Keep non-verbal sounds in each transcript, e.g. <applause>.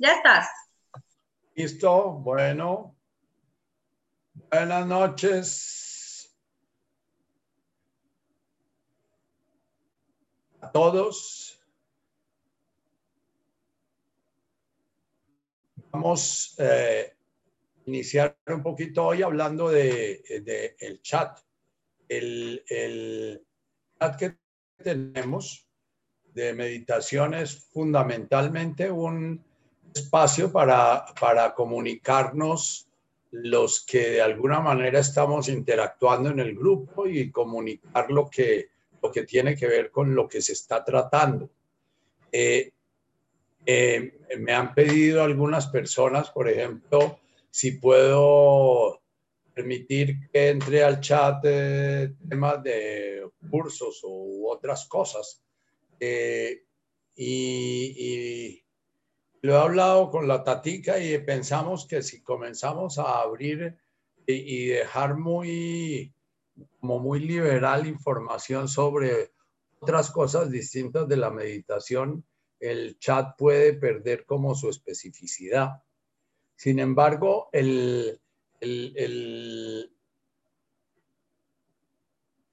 Ya estás. Listo, bueno. Buenas noches a todos. Vamos a eh, iniciar un poquito hoy hablando de, el chat. El, el chat que tenemos de meditación es fundamentalmente un espacio para, para comunicarnos los que de alguna manera estamos interactuando en el grupo y comunicar lo que, lo que tiene que ver con lo que se está tratando. Eh, eh, me han pedido algunas personas, por ejemplo, si puedo permitir que entre al chat temas de cursos u otras cosas. Eh, y lo he hablado con la tatica y pensamos que si comenzamos a abrir y, dejar muy, como muy liberal información sobre otras cosas distintas de la meditación, el chat puede perder como su especificidad. Sin embargo, el,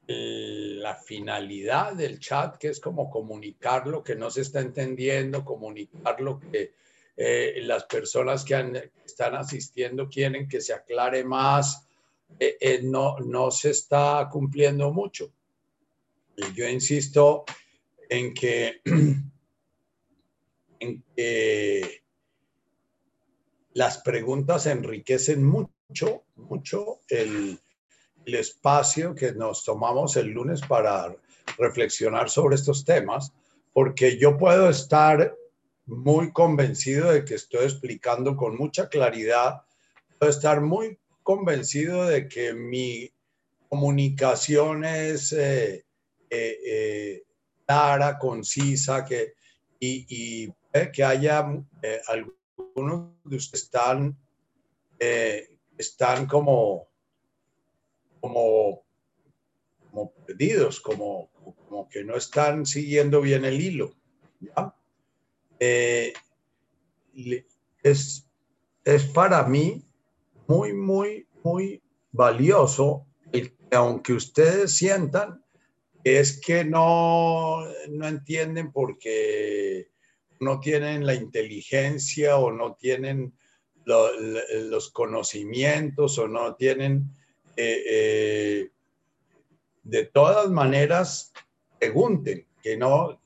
la finalidad del chat, que es como comunicar lo que no se está entendiendo, comunicar lo que eh, las personas que, están asistiendo quieren que se aclare más, eh, eh, no, no se está cumpliendo mucho. Y yo insisto en que, <clears throat> en que las preguntas enriquecen mucho, mucho el, el espacio que nos tomamos el lunes para reflexionar sobre estos temas, porque yo puedo estar muy convencido de que estoy explicando con mucha claridad, puedo estar muy convencido de que mi comunicación es eh, eh, eh, clara, concisa, que, y, que haya algunos de ustedes están, están como como, como perdidos, como, como que no están siguiendo bien el hilo. Eh, es, es para mí muy, muy, muy valioso el que aunque ustedes sientan es que no, no entienden porque no tienen la inteligencia o no tienen los conocimientos o no tienen eh, eh, de todas maneras, pregunten, que no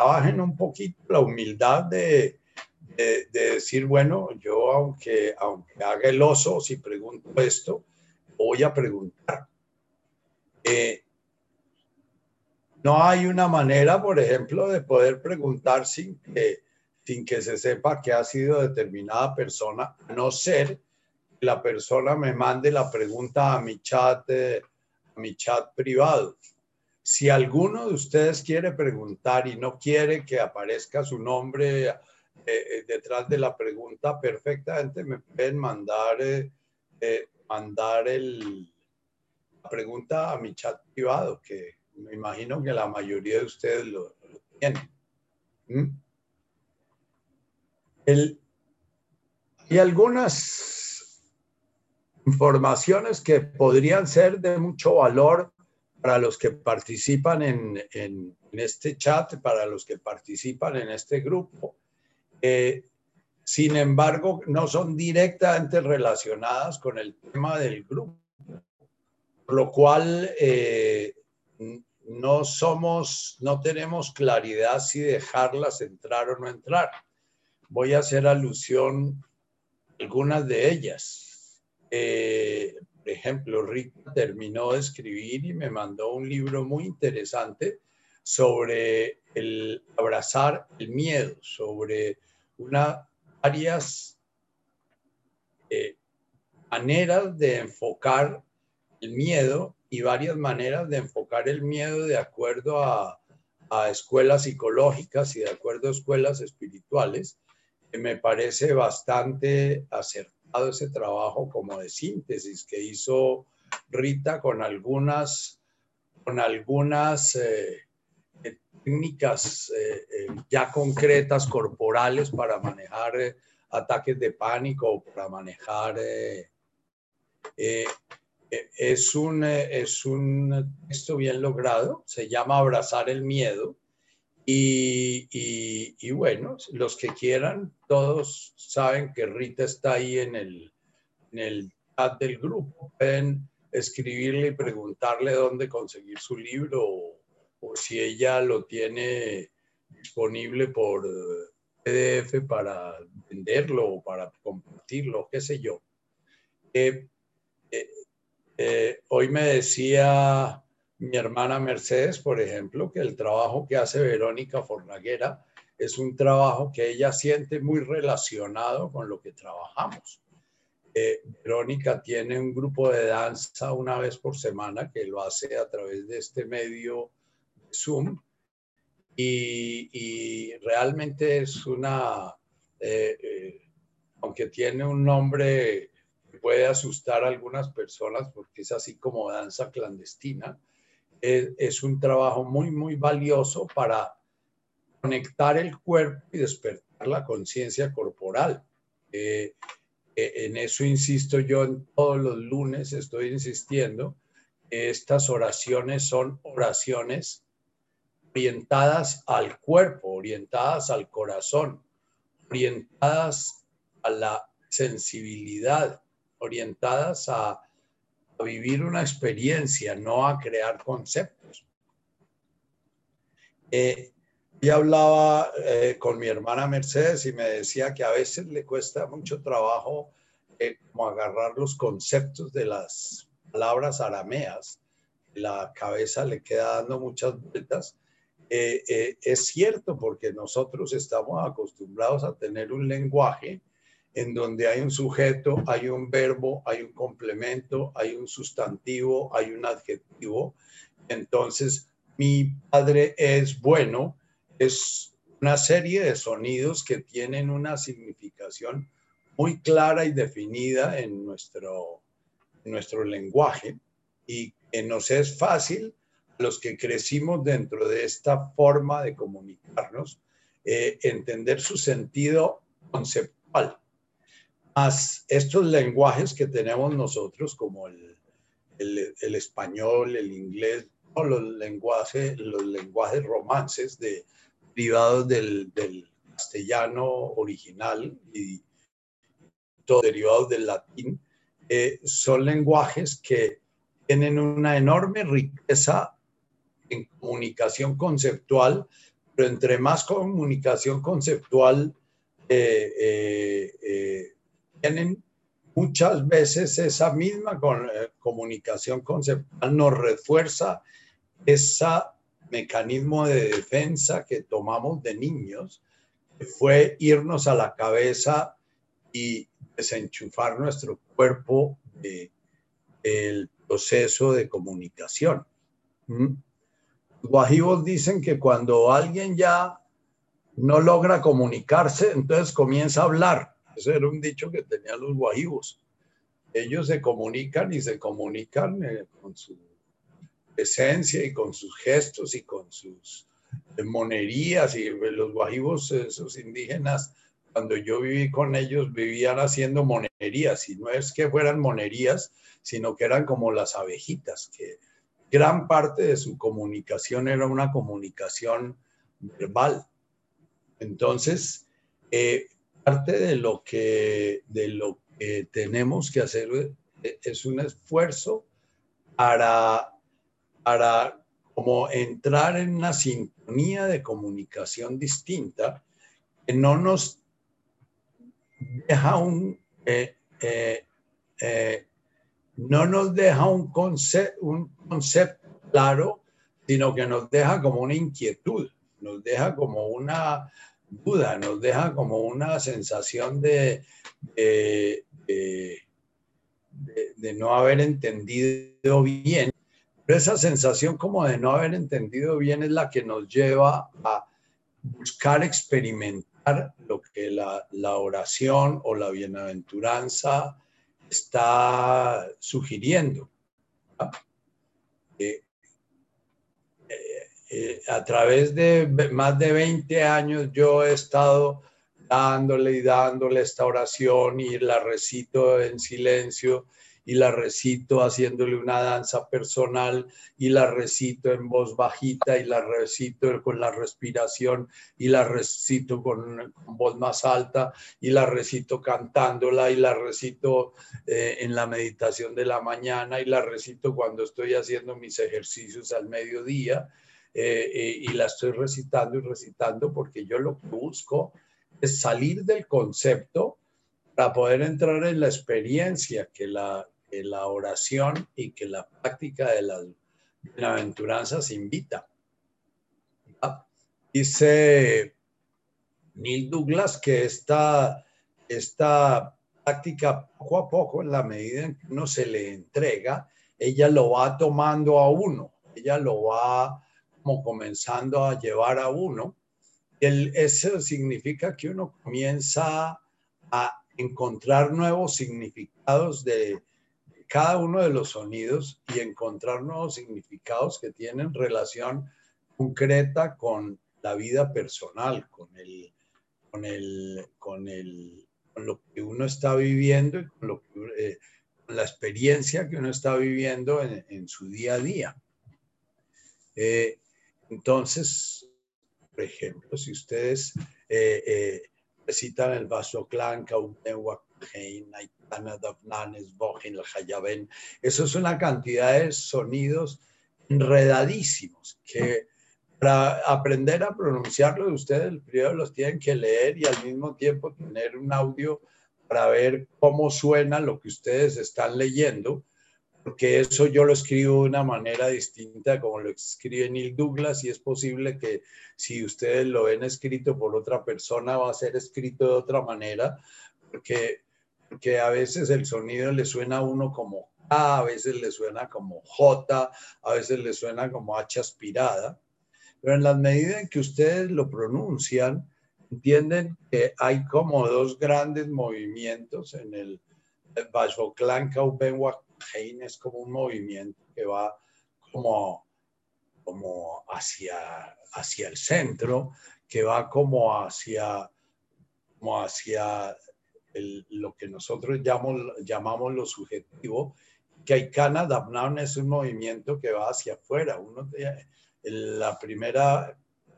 trabajen un poquito la humildad de, de, decir, bueno, yo aunque, aunque haga el oso, si pregunto esto, voy a preguntar. Eh, no hay una manera, por ejemplo, de poder preguntar sin que, sin que se sepa que ha sido determinada persona, a no ser la persona me mande la pregunta a mi chat, eh, a mi chat privado. Si alguno de ustedes quiere preguntar y no quiere que aparezca su nombre eh, eh, detrás de la pregunta, perfectamente me pueden mandar, mandar el, la pregunta a mi chat privado, que me imagino que la mayoría de ustedes lo, tienen. ¿Mm? Hay algunas informaciones que podrían ser de mucho valor para los que participan en, en, este chat, para los que participan en este grupo. Eh, sin embargo, no son directamente relacionadas con el tema del grupo, por lo cual eh, no somos, no tenemos claridad si dejarlas entrar o no entrar. Voy a hacer alusión a algunas de ellas. Eh, ejemplo, Rick terminó de escribir y me mandó un libro muy interesante sobre el abrazar el miedo, sobre una, varias eh, maneras de enfocar el miedo y varias maneras de enfocar el miedo de acuerdo a, a escuelas psicológicas y de acuerdo a escuelas espirituales, que me parece bastante acertado ese trabajo como de síntesis que hizo Rita con algunas, con algunas eh, técnicas ya concretas corporales para manejar ataques de pánico para manejar es un, es un texto bien logrado, se llama Abrazar el Miedo. Y, bueno, los que quieran, todos saben que Rita está ahí en el, en el chat del grupo. Pueden escribirle y preguntarle dónde conseguir su libro o, si ella lo tiene disponible por PDF para venderlo o para compartirlo, qué sé yo. Eh, eh, eh, hoy me decía mi hermana Mercedes, por ejemplo, que el trabajo que hace Verónica Fornaguera es un trabajo que ella siente muy relacionado con lo que trabajamos. Eh, Verónica tiene un grupo de danza una vez por semana que lo hace a través de este medio Zoom y, realmente es una, eh, aunque tiene un nombre puede asustar a algunas personas porque es así como danza clandestina. Es, un trabajo muy, muy valioso para conectar el cuerpo y despertar la conciencia corporal. Eh, eh, en eso insisto yo en todos los lunes, estoy insistiendo, estas oraciones son oraciones orientadas al cuerpo, orientadas al corazón, orientadas a la sensibilidad, orientadas a, vivir una experiencia, no a crear conceptos. Eh, yo hablaba eh, con mi hermana Mercedes y me decía que a veces le cuesta mucho trabajo eh, como agarrar los conceptos de las palabras arameas. La cabeza le queda dando muchas vueltas. es cierto porque nosotros estamos acostumbrados a tener un lenguaje en donde hay un sujeto, hay un verbo, hay un complemento, hay un sustantivo, hay un adjetivo. Entonces, mi padre es bueno, es una serie de sonidos que tienen una significación muy clara y definida en nuestro, nuestro lenguaje y que nos es fácil, los que crecimos dentro de esta forma de comunicarnos, eh, entender su sentido conceptual estos lenguajes que tenemos nosotros, como el, el, español, el inglés, los lenguajes, los lenguajes romances de, derivados del, del castellano original y todo derivados del latín, eh, son lenguajes que tienen una enorme riqueza en comunicación conceptual, pero entre más comunicación conceptual eh, eh, tienen muchas veces esa misma eh, comunicación conceptual nos refuerza ese mecanismo de defensa que tomamos de niños, que fue irnos a la cabeza y desenchufar nuestro cuerpo del proceso de comunicación. ¿Mm? Los guajivos dicen que cuando alguien ya no logra comunicarse, entonces comienza a hablar ese era un dicho que tenían los guajivos. Ellos se comunican y se comunican eh, con su esencia y con sus gestos y con sus monerías. Y los guajivos, esos indígenas, cuando yo viví con ellos, vivían haciendo monerías. Y no es que fueran monerías, sino que eran como las abejitas, que gran parte de su comunicación era una comunicación verbal. Entonces, eh, parte de lo que, de lo que tenemos que hacer es un esfuerzo para, para como entrar en una sintonía de comunicación distinta que no nos deja un eh, eh, eh, no nos deja un, un concepto claro, sino que nos deja como una inquietud, nos deja como una duda, nos deja como una sensación de, de, no haber entendido bien. Pero esa sensación como de no haber entendido bien es la que nos lleva a buscar experimentar lo que la, oración o la bienaventuranza está sugiriendo. Eh, a través de más de 20 años yo he estado dándole y dándole esta oración y la recito en silencio y la recito haciéndole una danza personal y la recito en voz bajita y la recito con la respiración y la recito con, voz más alta y la recito cantándola y la recito eh, en la meditación de la mañana y la recito cuando estoy haciendo mis ejercicios al mediodía eh, eh, y la estoy recitando y recitando porque yo lo que busco es salir del concepto para poder entrar en la experiencia que la, la oración y que la práctica de las bienaventuranzas invita. Dice Neil Douglas que esta, esta práctica poco a poco, en la medida en que uno se le entrega, ella lo va tomando a uno, ella lo va como comenzando a llevar a uno. El, eso significa que uno comienza a encontrar nuevos significados de, cada uno de los sonidos y encontrar nuevos significados que tienen relación concreta con la vida personal, con el, con el, con el, con lo que uno está viviendo y con, lo eh, la experiencia que uno está viviendo en, su día a día. Eh, entonces, por ejemplo, si ustedes eh, recitan el vaso clan, eso es una cantidad de sonidos enredadísimos que para aprender a pronunciarlos ustedes primero los tienen que leer y al mismo tiempo tener un audio para ver cómo suena lo que ustedes están leyendo, porque eso yo lo escribo de una manera distinta como lo escribe Neil Douglas y es posible que si ustedes lo ven escrito por otra persona va a ser escrito de otra manera, porque que a veces el sonido le suena a uno como A, a veces le suena como J, a veces le suena como H aspirada, pero en la medida en que ustedes lo pronuncian, entienden que hay como dos grandes movimientos en el Bashoklanka Ubenwakhein, es como un movimiento que va como, como hacia, hacia el centro, que va como hacia, como hacia lo que nosotros llamamos, llamamos lo subjetivo, que Aikana Dabnaun es un movimiento que va hacia afuera. Uno, la primera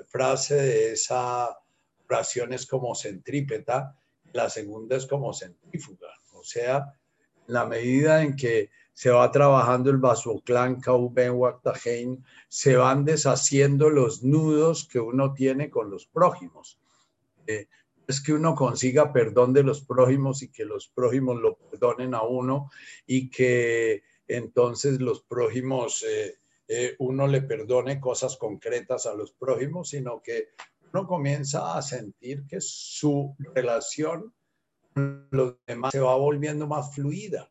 frase de esa oración es como centrípeta, la segunda es como centrífuga. O sea, la medida en que se va trabajando el Basoclán, Kauben, Waktahein, se van deshaciendo los nudos que uno tiene con los prójimos. Eh, es que uno consiga perdón de los prójimos y que los prójimos lo perdonen a uno y que entonces los prójimos, eh, eh, uno le perdone cosas concretas a los prójimos, sino que uno comienza a sentir que su relación los demás se va volviendo más fluida,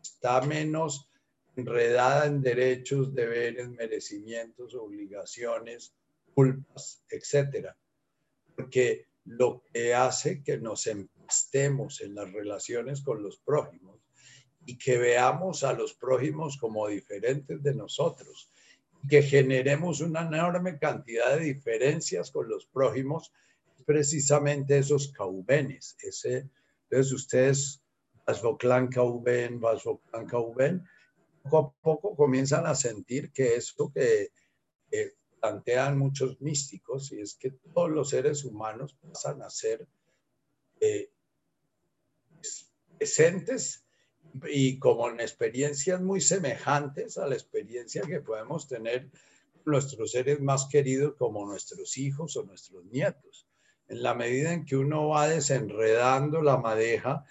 está menos enredada en derechos, deberes, merecimientos, obligaciones, culpas, etcétera. Porque lo que hace que nos empastemos en las relaciones con los prójimos y que veamos a los prójimos como diferentes de nosotros que generemos una enorme cantidad de diferencias con los prójimos, precisamente esos caubenes. Ese, entonces ustedes, Vasvoclán cauben, Vasvoclán cauben, poco a poco comienzan a sentir que eso que plantean muchos místicos y es que todos los seres humanos pasan a ser eh, presentes y como en experiencias muy semejantes a la experiencia que podemos tener nuestros seres más queridos como nuestros hijos o nuestros nietos. En la medida en que uno va desenredando la madeja,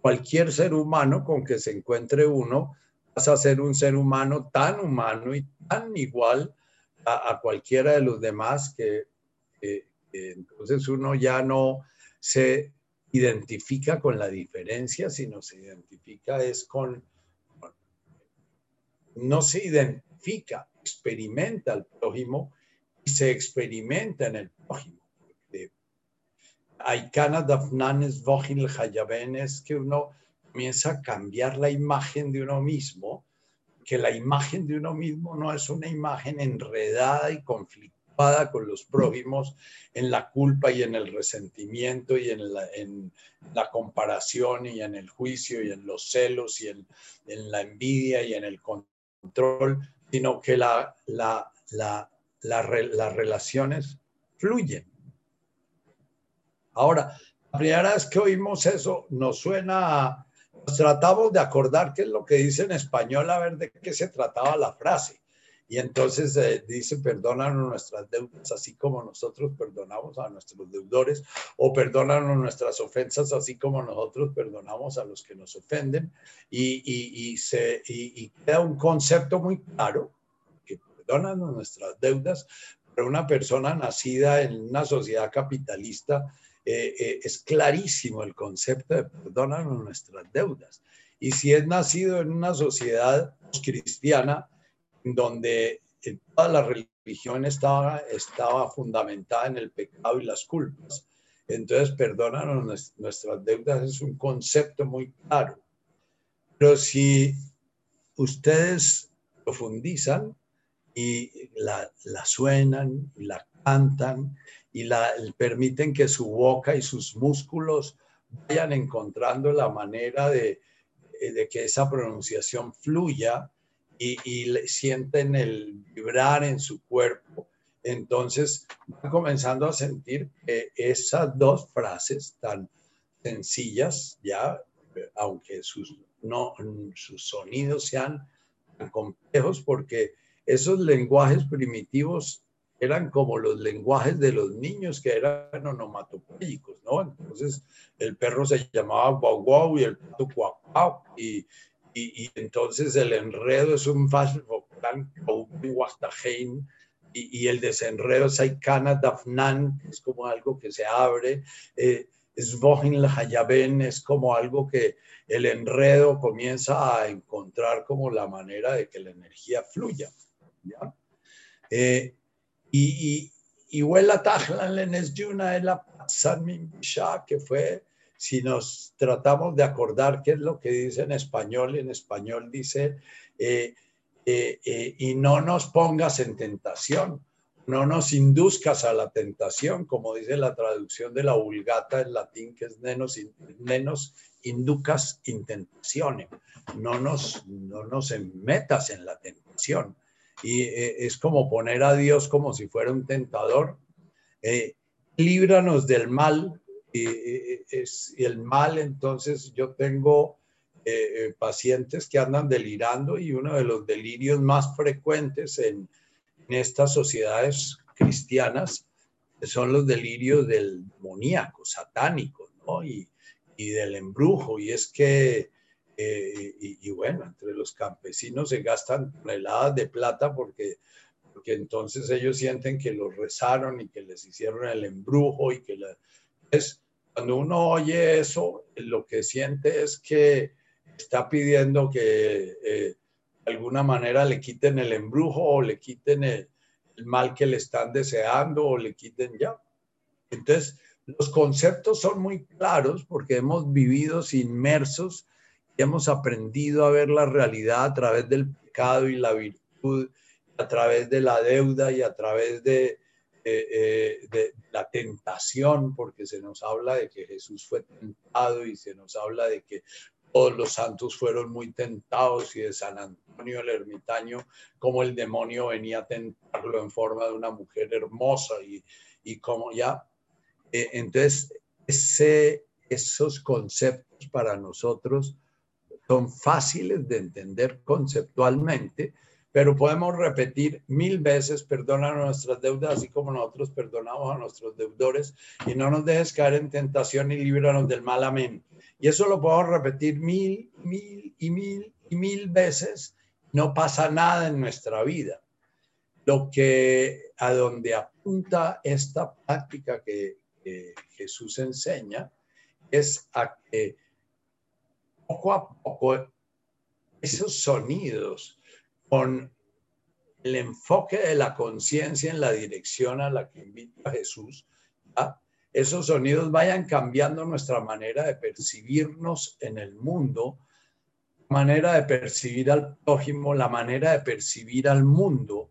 cualquier ser humano con que se encuentre uno pasa a ser un ser humano tan humano y tan igual a, cualquiera de los demás que, entonces uno ya no se identifica con la diferencia, sino se identifica es con, no se identifica, experimenta al prójimo y se experimenta en el prójimo. Hay dafnanes hayaben, es que uno comienza a cambiar la imagen de uno mismo que la imagen de uno mismo no es una imagen enredada y conflictuada con los prójimos en la culpa y en el resentimiento y en la, comparación y en el juicio y en los celos y en, la envidia y en el control, sino que la, la, la, las relaciones fluyen. Ahora, la primera vez que oímos eso nos suena a tratamos de acordar qué es lo que dice en español, a ver de qué se trataba la frase. Y entonces eh, dice, perdónanos nuestras deudas, así como nosotros perdonamos a nuestros deudores, o perdónanos nuestras ofensas, así como nosotros perdonamos a los que nos ofenden. Y, y, se, y, queda un concepto muy claro, que perdónanos nuestras deudas, pero una persona nacida en una sociedad capitalista eh, eh, es clarísimo el concepto de perdónanos nuestras deudas. Y si es nacido en una sociedad cristiana donde eh, toda la religión estaba, estaba fundamentada en el pecado y las culpas, entonces perdónanos nuestras deudas es un concepto muy claro. Pero si ustedes profundizan y la, la suenan la cantan y la, permiten que su boca y sus músculos vayan encontrando la manera de, de que esa pronunciación fluya y, y, sienten el vibrar en su cuerpo. Entonces van comenzando a sentir que esas dos frases tan sencillas, ya, aunque sus, no, sus sonidos sean tan complejos, porque esos lenguajes primitivos eran como los lenguajes de los niños que eran onomatopéyicos, ¿no? Entonces el perro se llamaba guau guau y el pato guau y, y, y, entonces el enredo es un vocal y, y el desenredo es Aikana Dafnan, es como algo que se abre, eh, es Bohin Hayaben, es como algo que el enredo comienza a encontrar como la manera de que la energía fluya. ¿ya? Eh, y, y, Huela Tajlan es Yuna, la que fue, si nos tratamos de acordar qué es lo que dice en español, en español dice, eh, eh, eh, y no nos pongas en tentación, no nos induzcas a la tentación, como dice la traducción de la vulgata en latín, que es menos, menos inducas in no nos, no nos metas en la tentación y eh, es como poner a Dios como si fuera un tentador. Eh, líbranos del mal y, es, el mal, entonces yo tengo eh, pacientes que andan delirando y uno de los delirios más frecuentes en, en estas sociedades cristianas son los delirios del demoníaco, satánico, ¿no? Y, y del embrujo. Y es que eh, y, bueno, entre los campesinos se gastan toneladas de plata porque, porque entonces ellos sienten que los rezaron y que les hicieron el embrujo y que la... es cuando uno oye eso, lo que siente es que está pidiendo que eh, de alguna manera le quiten el embrujo o le quiten el, el mal que le están deseando o le quiten ya. Entonces, los conceptos son muy claros porque hemos vivido inmersos hemos aprendido a ver la realidad a través del pecado y la virtud, a través de la deuda y a través de, eh, de la tentación, porque se nos habla de que Jesús fue tentado y se nos habla de que todos los santos fueron muy tentados y de San Antonio el ermitaño, como el demonio venía a tentarlo en forma de una mujer hermosa y, y como ya. Eh, entonces, ese, esos conceptos para nosotros son fáciles de entender conceptualmente, pero podemos repetir mil veces, perdona nuestras deudas, así como nosotros perdonamos a nuestros deudores, y no nos dejes caer en tentación y líbranos del mal, amén. Y eso lo podemos repetir mil, mil y mil y mil veces, no pasa nada en nuestra vida. Lo que a donde apunta esta práctica que, que Jesús enseña es a que poco a poco esos sonidos con el enfoque de la conciencia en la dirección a la que invita Jesús, esos sonidos vayan cambiando nuestra manera de percibirnos en el mundo manera de percibir al prójimo, la manera de percibir al mundo,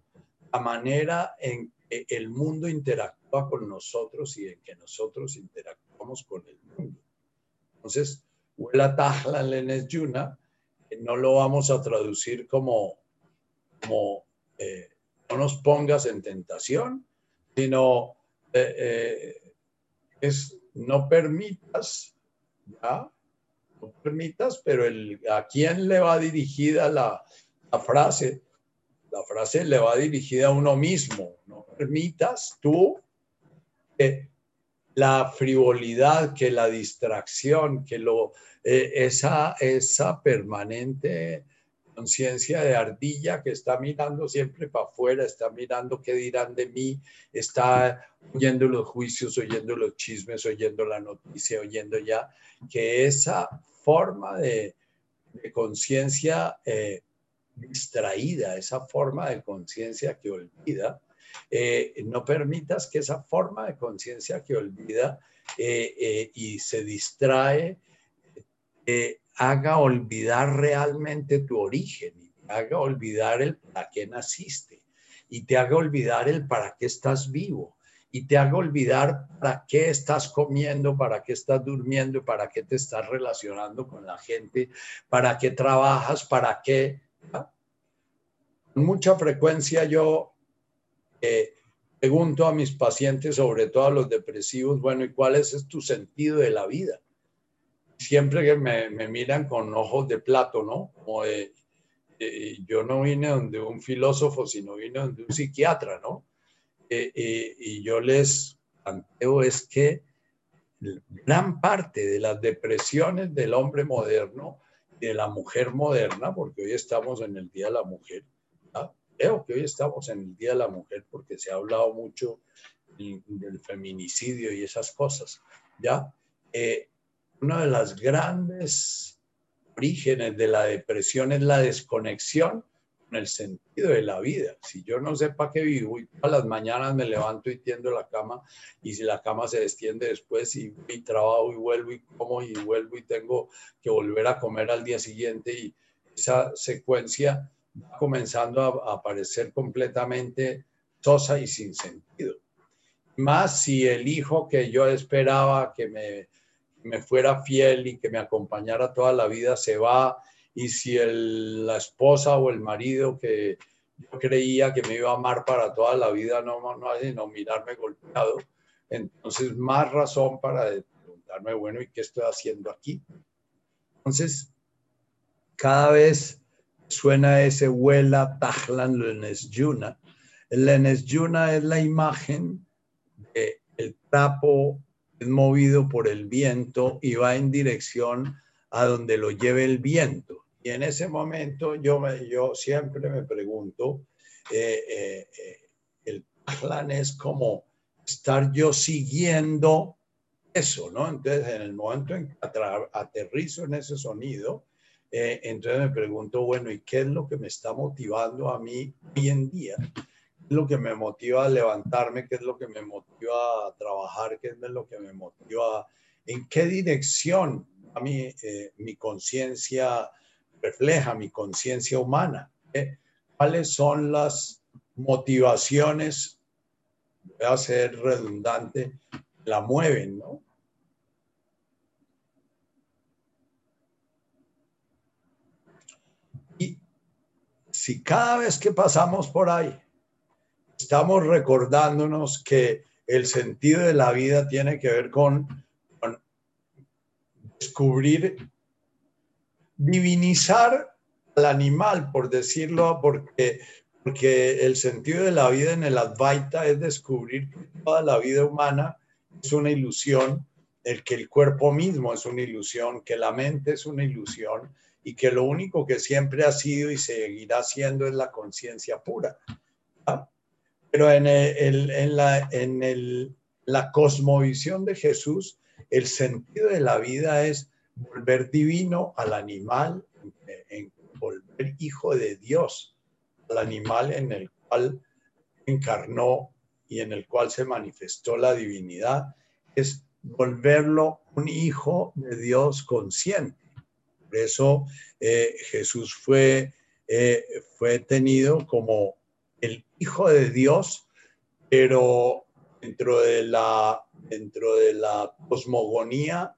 la manera en que el mundo interactúa con nosotros y en que nosotros interactuamos con el mundo. Entonces, No lo vamos a traducir como, como eh, no nos pongas en tentación, sino eh, eh, es no permitas, ¿ya? No permitas, pero el, a quién le va dirigida la, la frase, la frase le va dirigida a uno mismo. No permitas tú que la frivolidad, que la distracción, que lo, eh, esa, esa permanente conciencia de ardilla que está mirando siempre para afuera, está mirando qué dirán de mí, está oyendo los juicios, oyendo los chismes, oyendo la noticia, oyendo ya, que esa forma de, conciencia eh, distraída, esa forma de conciencia que olvida, eh, no permitas que esa forma de conciencia que olvida eh, y se distrae haga olvidar realmente tu origen, y haga olvidar el para qué naciste, y te haga olvidar el para qué estás vivo, y te haga olvidar para qué estás comiendo, para qué estás durmiendo, para qué te estás relacionando con la gente, para qué trabajas, para qué. Con mucha frecuencia yo pregunto a mis pacientes, sobre todo a los depresivos, bueno, ¿y cuál es tu sentido de la vida? siempre que me, miran con ojos de plato, ¿no? Como de, yo no vine donde un filósofo, sino vine donde un psiquiatra, ¿no? Eh, eh, y yo les planteo es que gran parte de las depresiones del hombre moderno, de la mujer moderna, porque hoy estamos en el Día de la Mujer, creo que hoy estamos en el Día de la Mujer porque se ha hablado mucho del feminicidio y esas cosas, ¿ya? Eh, uno de los grandes orígenes de la depresión es la desconexión con el sentido de la vida. Si yo no sé para qué vivo y todas las mañanas me levanto y tiendo la cama y si la cama se destiende después y, y trabajo y vuelvo y como y vuelvo y tengo que volver a comer al día siguiente y esa secuencia comenzando a, aparecer completamente sosa y sin sentido. Más si el hijo que yo esperaba que me me fuera fiel y que me acompañara toda la vida se va y si el, la esposa o el marido que yo creía que me iba a amar para toda la vida no, no hace sino mirarme golpeado, entonces más razón para preguntarme, bueno, ¿y qué estoy haciendo aquí? Entonces, cada vez suena ese huela tajlan lenes yuna. El lenes yuna es la imagen del trapo es movido por el viento y va en dirección a donde lo lleve el viento. Y en ese momento yo, me, yo siempre me pregunto, eh, eh, eh, el plan es como estar yo siguiendo eso, ¿no? Entonces, en el momento en que aterrizo en ese sonido, entonces me pregunto, bueno, ¿y qué es lo que me está motivando a mí hoy en día? es lo que me motiva a levantarme, qué es lo que me motiva a trabajar, qué es lo que me motiva, en qué dirección a mí eh, mi conciencia refleja, mi conciencia humana. ¿eh? ¿Cuáles son las motivaciones, voy a ser redundante, la mueven, ¿no? Si cada vez que pasamos por ahí estamos recordándonos que el sentido de la vida tiene que ver con, descubrir, divinizar al animal, por decirlo, porque, porque el sentido de la vida en el Advaita es descubrir que toda la vida humana es una ilusión, el que el cuerpo mismo es una ilusión, que la mente es una ilusión y que lo único que siempre ha sido y seguirá siendo es la conciencia pura. Pero en, en, la, en la cosmovisión de Jesús, el sentido de la vida es volver divino al animal, en, volver hijo de Dios al animal en el cual encarnó y en el cual se manifestó la divinidad, es volverlo un hijo de Dios consciente. Eso eh, Jesús fue, eh, fue tenido como el Hijo de Dios, pero dentro de la, dentro de la cosmogonía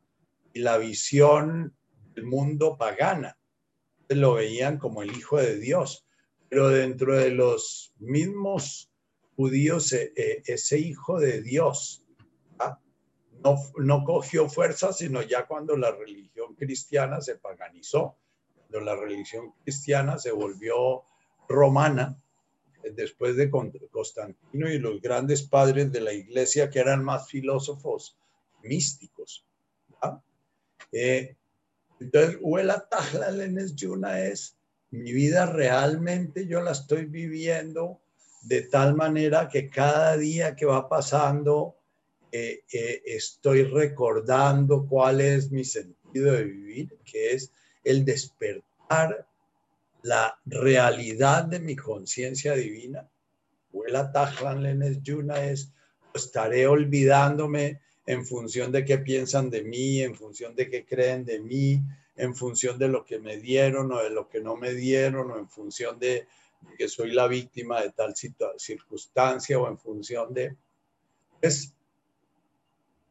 y la visión del mundo pagana. Lo veían como el Hijo de Dios, pero dentro de los mismos judíos, eh, ese Hijo de Dios no, no cogió fuerza, sino ya cuando la religión cristiana se paganizó, cuando la religión cristiana se volvió romana, después de Constantino y los grandes padres de la iglesia que eran más filósofos místicos. Eh, entonces, Huela Tajla Lenes Yuna es mi vida realmente yo la estoy viviendo de tal manera que cada día que va pasando eh, eh, estoy recordando cuál es mi sentido de vivir, que es el despertar la realidad de mi conciencia divina. Huela Tajlan Lenes Yuna es, estaré olvidándome en función de qué piensan de mí, en función de qué creen de mí, en función de lo que me dieron o de lo que no me dieron, o en función de, que soy la víctima de tal circunstancia, o en función de... Es,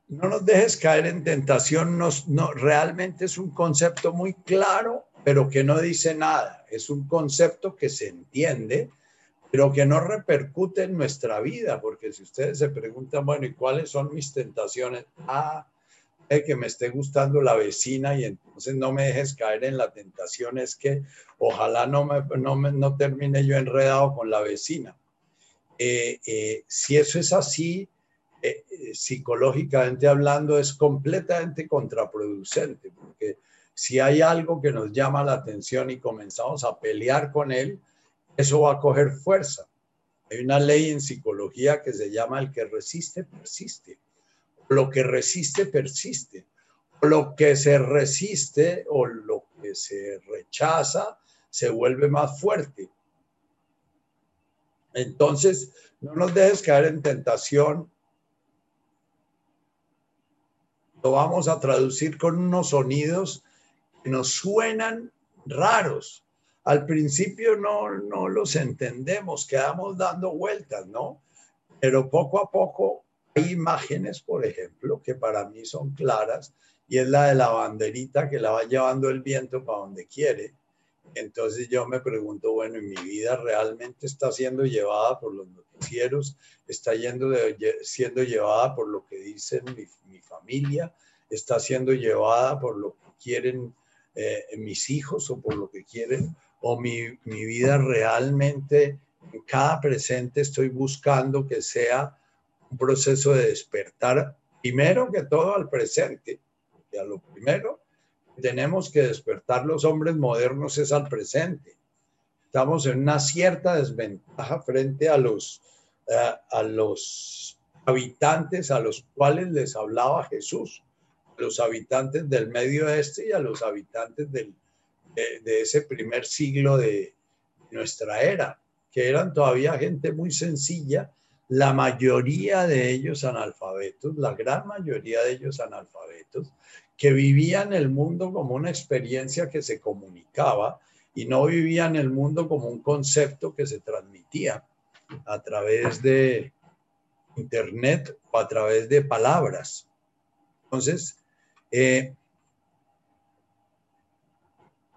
no nos dejes caer en tentación, nos, no, realmente es un concepto muy claro pero que no dice nada. Es un concepto que se entiende, pero que no repercute en nuestra vida, porque si ustedes se preguntan, bueno, ¿y cuáles son mis tentaciones? Ah, que me esté gustando la vecina y entonces no me dejes caer en la tentación, es que ojalá no, me, no, me, no termine yo enredado con la vecina. Eh, eh, si eso es así, eh, psicológicamente hablando, es completamente contraproducente, porque si hay algo que nos llama la atención y comenzamos a pelear con él, eso va a coger fuerza. Hay una ley en psicología que se llama el que resiste, persiste. Lo que resiste, persiste. Lo que se resiste o lo que se rechaza se vuelve más fuerte. Entonces, no nos dejes caer en tentación. Lo vamos a traducir con unos sonidos nos suenan raros. Al principio no, no los entendemos, quedamos dando vueltas, ¿no? Pero poco a poco hay imágenes, por ejemplo, que para mí son claras, y es la de la banderita que la va llevando el viento para donde quiere. Entonces yo me pregunto, bueno, ¿y mi vida realmente está siendo llevada por los ¿Está yendo siendo llevada por lo que dicen mi, mi familia? ¿Está siendo llevada por lo que quieren eh, mis hijos o por lo que quieren, o mi, mi vida realmente en cada presente estoy buscando que sea un proceso de despertar, primero que todo al presente, y a lo primero tenemos que despertar los hombres modernos es al presente. Estamos en una cierta desventaja frente a los, eh, a los habitantes a los cuales les hablaba Jesús los habitantes del Medio Oeste y a los habitantes del, de, ese primer siglo de nuestra era, que eran todavía gente muy sencilla, la mayoría de ellos analfabetos, la gran mayoría de ellos analfabetos, que vivían el mundo como una experiencia que se comunicaba y no vivían el mundo como un concepto que se transmitía a través de internet o a través de palabras. Entonces, eh,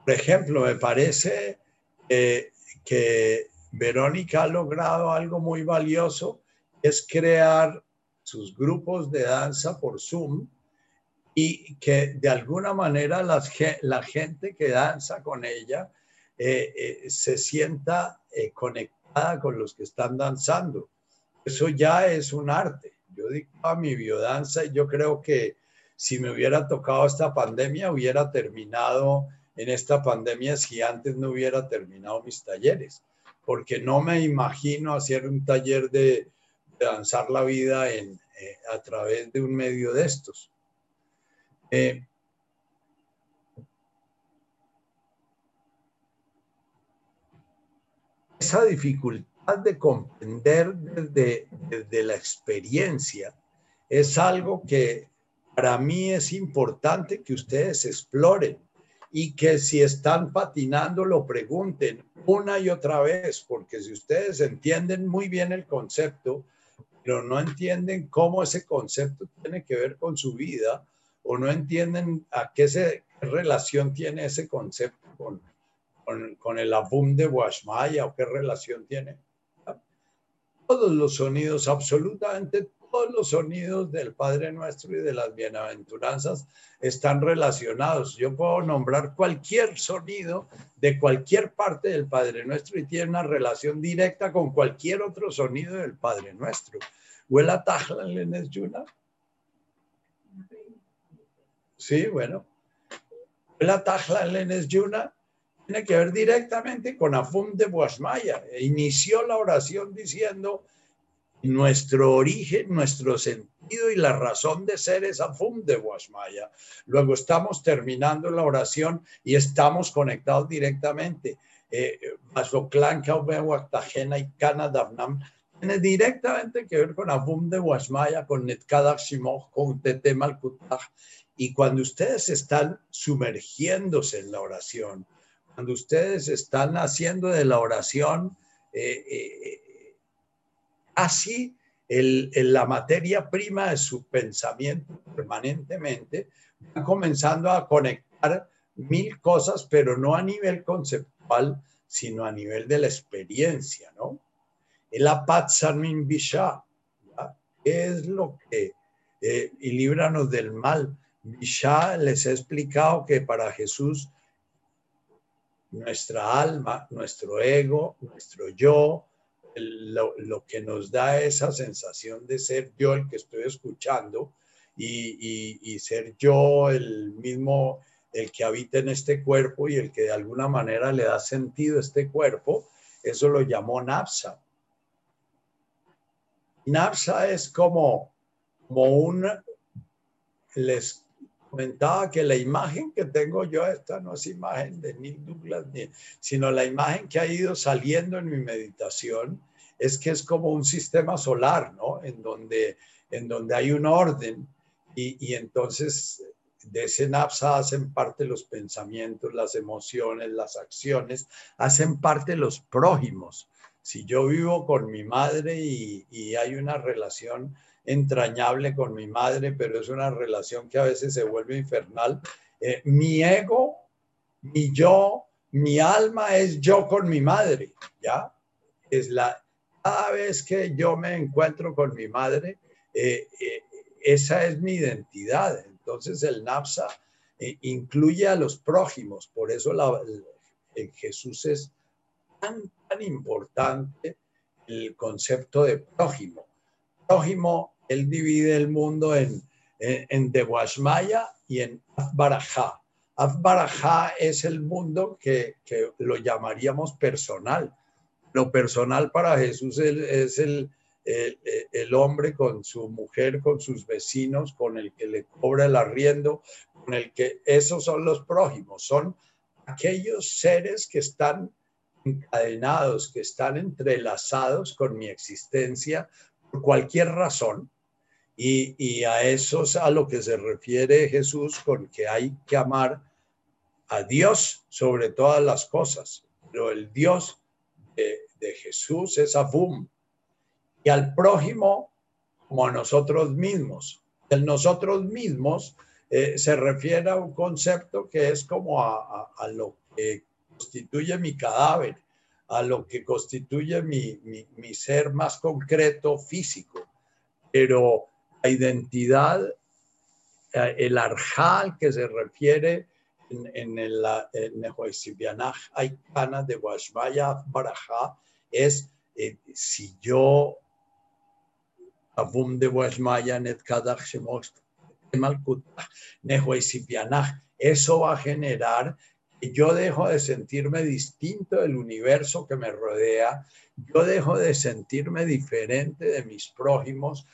por ejemplo, me parece eh, que Verónica ha logrado algo muy valioso, es crear sus grupos de danza por Zoom y que de alguna manera la gente que danza con ella eh, se sienta conectada con los que están danzando. Eso ya es un arte. Yo digo a mi biodanza y yo creo que si me hubiera tocado esta pandemia, hubiera terminado en esta pandemia si antes no hubiera terminado mis talleres, porque no me imagino hacer un taller de, danzar la vida en, eh, a través de un medio de estos. Esa dificultad de comprender desde, la experiencia es algo que para mí es importante que ustedes exploren y que si están patinando lo pregunten una y otra vez, porque si ustedes entienden muy bien el concepto, pero no entienden cómo ese concepto tiene que ver con su vida o no entienden a qué, se, relación tiene ese concepto con, con, el abum de Washmaya o qué relación tiene. Todos los sonidos, absolutamente todos los sonidos del Padre Nuestro y de las bienaventuranzas están relacionados. Yo puedo nombrar cualquier sonido de cualquier parte del Padre Nuestro y tiene una relación directa con cualquier otro sonido del Padre Nuestro. ¿Huela Tajlan Lenes Yuna? Sí, bueno. ¿Huela Tajlan Lenes Yuna? Tiene que ver directamente con Afum de Boasmaya. Inició la oración diciendo nuestro origen, nuestro sentido y la razón de ser es Afum de Guasmaya. Luego estamos terminando la oración y estamos conectados directamente. Eh, y tiene directamente que ver con Afum de Guasmaya, con Netkadak Shimoch, con Tete Malkutaj. Y cuando ustedes están sumergiéndose en la oración, cuando ustedes están haciendo de la oración eh, eh, Así, el, la materia prima de su pensamiento permanentemente va comenzando a conectar mil cosas, pero no a nivel conceptual, sino a nivel de la experiencia, ¿no? El apatzamin bisha, ¿qué es lo que, eh, y líbranos del mal? Bisha les he explicado que para Jesús nuestra alma, nuestro ego, nuestro yo, lo, que nos da esa sensación de ser yo el que estoy escuchando y, ser yo el mismo, el que habita en este cuerpo y el que de alguna manera le da sentido a este cuerpo, eso lo llamó Napsa. Napsa es como, como un, comentaba que la imagen que tengo yo, esta no es imagen de Neil Douglas, sino la imagen que ha ido saliendo en mi meditación, es que es como un sistema solar, ¿no? En donde, en donde hay un orden y, entonces de ese napsa hacen parte los pensamientos, las emociones, las acciones, hacen parte los prójimos. Si yo vivo con mi madre y, y hay una relación entrañable con mi madre, pero es una relación que a veces se vuelve infernal. Eh, mi ego, mi yo, mi alma es yo con mi madre, ¿ya? Es la, cada vez que yo me encuentro con mi madre, eh, eh, esa es mi identidad. Entonces el NAPSA incluye a los prójimos, por eso Jesús es tan, tan importante el concepto de prójimo. Prójimo él divide el mundo en, en, en y en Afbarajá. Afbarajá es el mundo que, que, lo llamaríamos personal. Lo personal para Jesús es el, el, hombre con su mujer, con sus vecinos, con el que le cobra el arriendo, con el que esos son los prójimos, son aquellos seres que están encadenados, que están entrelazados con mi existencia por cualquier razón, y, a eso es a lo que se refiere Jesús con que hay que amar a Dios sobre todas las cosas. Pero el Dios de, Jesús es Abum. Y al prójimo como a nosotros mismos. El nosotros mismos eh, se refiere a un concepto que es como a, lo que constituye mi cadáver, a lo que constituye mi, mi ser más concreto físico. Pero la identidad, eh, el arjal que se refiere en, en el Nehoesibianaj Aikana de Washmaya Barajá es eh, si yo Abum de Washmaya Netkadach Shemosh eso va a generar que yo dejo de sentirme distinto del universo que me rodea, yo dejo de sentirme diferente de mis prójimos,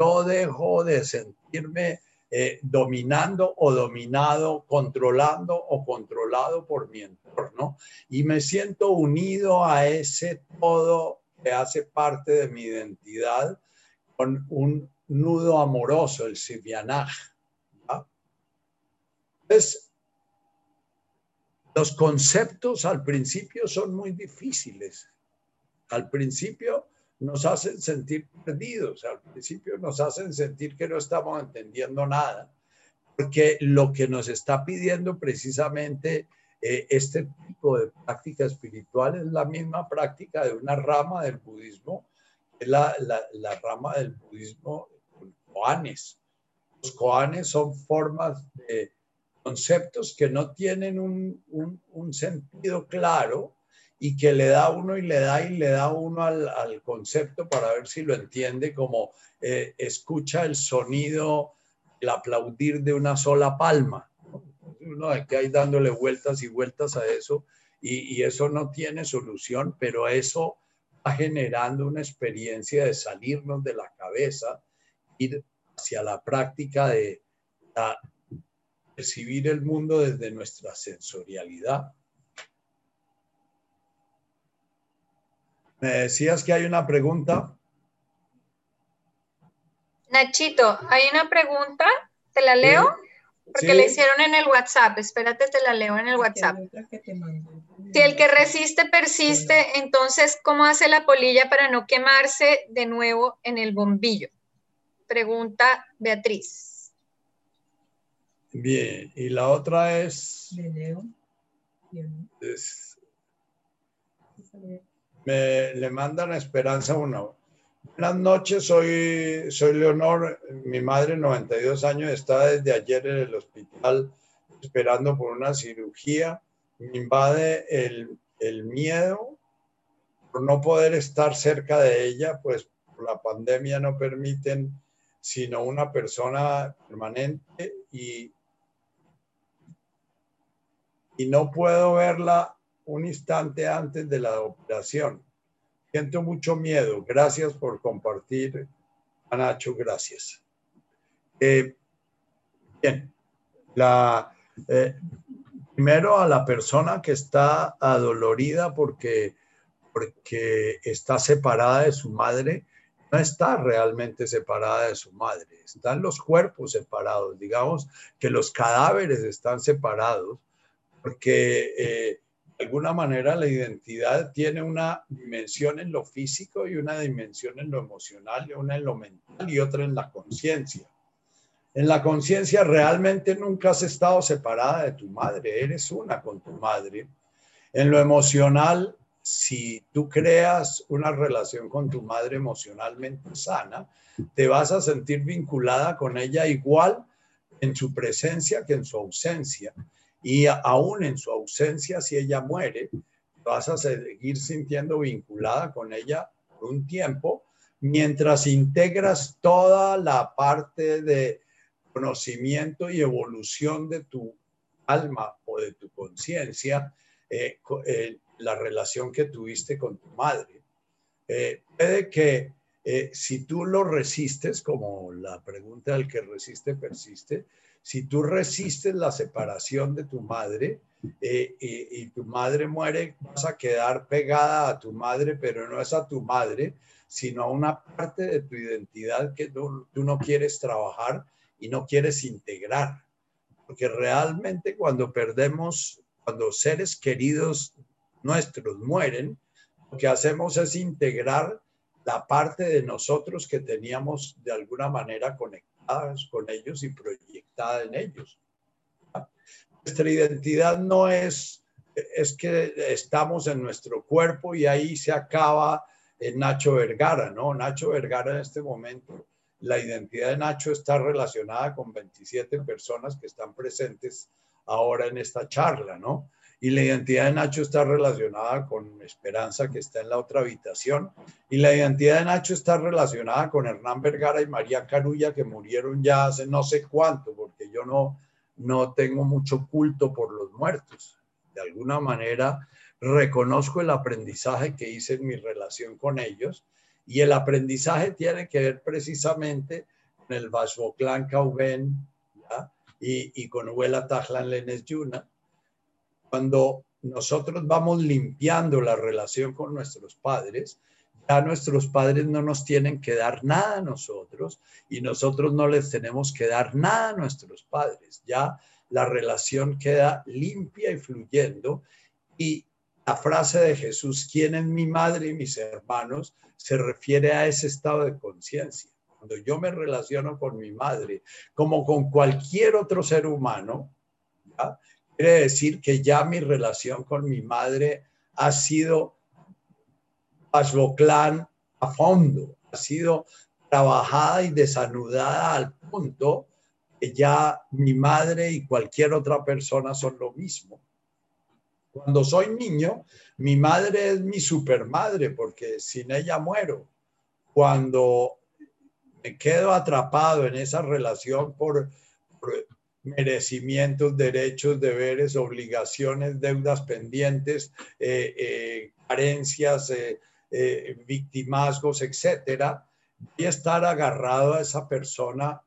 yo dejo de sentirme eh, dominando o dominado, controlando o controlado por mi entorno y me siento unido a ese todo que hace parte de mi identidad con un nudo amoroso, el Sibianaj. Entonces, Los conceptos al principio son muy difíciles. Al principio nos hacen sentir perdidos, al principio nos hacen sentir que no estamos entendiendo nada, porque lo que nos está pidiendo precisamente eh, este tipo de práctica espiritual es la misma práctica de una rama del budismo, es la, la, rama del budismo koanes. Los koanes son formas de conceptos que no tienen un, un, sentido claro y que le da uno y le da y le da uno al, al concepto para ver si lo entiende, como eh, escucha el sonido, el aplaudir de una sola palma. Uno de que hay dándole vueltas y vueltas a eso y, y eso no tiene solución, pero eso va generando una experiencia de salirnos de la cabeza, ir hacia la práctica de la percibir el mundo desde nuestra sensorialidad. Me decías que hay una pregunta. Nachito, hay una pregunta, ¿te la leo? Porque le hicieron en el WhatsApp, espérate, te la leo en el WhatsApp. Si el que resiste persiste, entonces, ¿cómo hace la polilla para no quemarse de nuevo en el bombillo? Pregunta Beatriz. Bien, y la otra es... me, le mandan Esperanza uno. Buenas noches, soy, soy Leonor. Mi madre, 92 años, está desde ayer en el hospital esperando por una cirugía. Me invade el, el miedo por no poder estar cerca de ella, pues la pandemia no permiten sino una persona permanente y y no puedo verla un instante antes de la operación. Siento mucho miedo. Gracias por compartir, Nacho. Gracias. Eh, bien, la, eh, primero a la persona que está adolorida porque, porque está separada de su madre, no está realmente separada de su madre, están los cuerpos separados, digamos que los cadáveres están separados, porque eh, de alguna manera la identidad tiene una dimensión en lo físico y una dimensión en lo emocional, y una en lo mental y otra en la conciencia. En la conciencia realmente nunca has estado separada de tu madre, eres una con tu madre. En lo emocional, si tú creas una relación con tu madre emocionalmente sana, te vas a sentir vinculada con ella igual en su presencia que en su ausencia y aún en su ausencia, si ella muere, vas a seguir sintiendo vinculada con ella por un tiempo, mientras integras toda la parte de conocimiento y evolución de tu alma o de tu conciencia, eh, eh, la relación que tuviste con tu madre. Eh, puede que si tú lo resistes, como la pregunta del que resiste persiste, si tú resistes la separación de tu madre eh, y, tu madre muere, vas a quedar pegada a tu madre, pero no es a tu madre, sino a una parte de tu identidad que tú, tú no quieres trabajar y no quieres integrar. Porque realmente cuando perdemos, cuando seres queridos nuestros mueren, lo que hacemos es integrar la parte de nosotros que teníamos de alguna manera conectada con ellos y proyectada en ellos. Nuestra identidad no es, es que estamos en nuestro cuerpo y ahí se acaba Nacho Vergara, ¿no? Nacho Vergara en este momento, la identidad de Nacho está relacionada con 27 personas que están presentes ahora en esta charla, ¿no? Y la identidad de Nacho está relacionada con Esperanza, que está en la otra habitación, y la identidad de Nacho está relacionada con Hernán Vergara y María Carulla, que murieron ya hace no sé cuánto, porque yo no, no tengo mucho culto por los muertos. De alguna manera reconozco el aprendizaje que hice en mi relación con ellos, y el aprendizaje tiene que ver precisamente con el Vasboclán Cauben y, y con Huela Tajlan Lenes Yuna, cuando nosotros vamos limpiando la relación con nuestros padres, ya nuestros padres no nos tienen que dar nada a nosotros y nosotros no les tenemos que dar nada a nuestros padres. Ya la relación queda limpia y fluyendo. Y la frase de Jesús, ¿quién es mi madre y mis hermanos? se refiere a ese estado de conciencia. Cuando yo me relaciono con mi madre, como con cualquier otro ser humano, quiere decir que ya mi relación con mi madre ha sido clan a fondo, ha sido trabajada y desanudada al punto que ya mi madre y cualquier otra persona son lo mismo. Cuando soy niño, mi madre es mi supermadre porque sin ella muero. Cuando me quedo atrapado en esa relación por, merecimientos, derechos, deberes, obligaciones, deudas pendientes, eh, eh, carencias, eh, victimazgos, etcétera, a estar agarrado a esa persona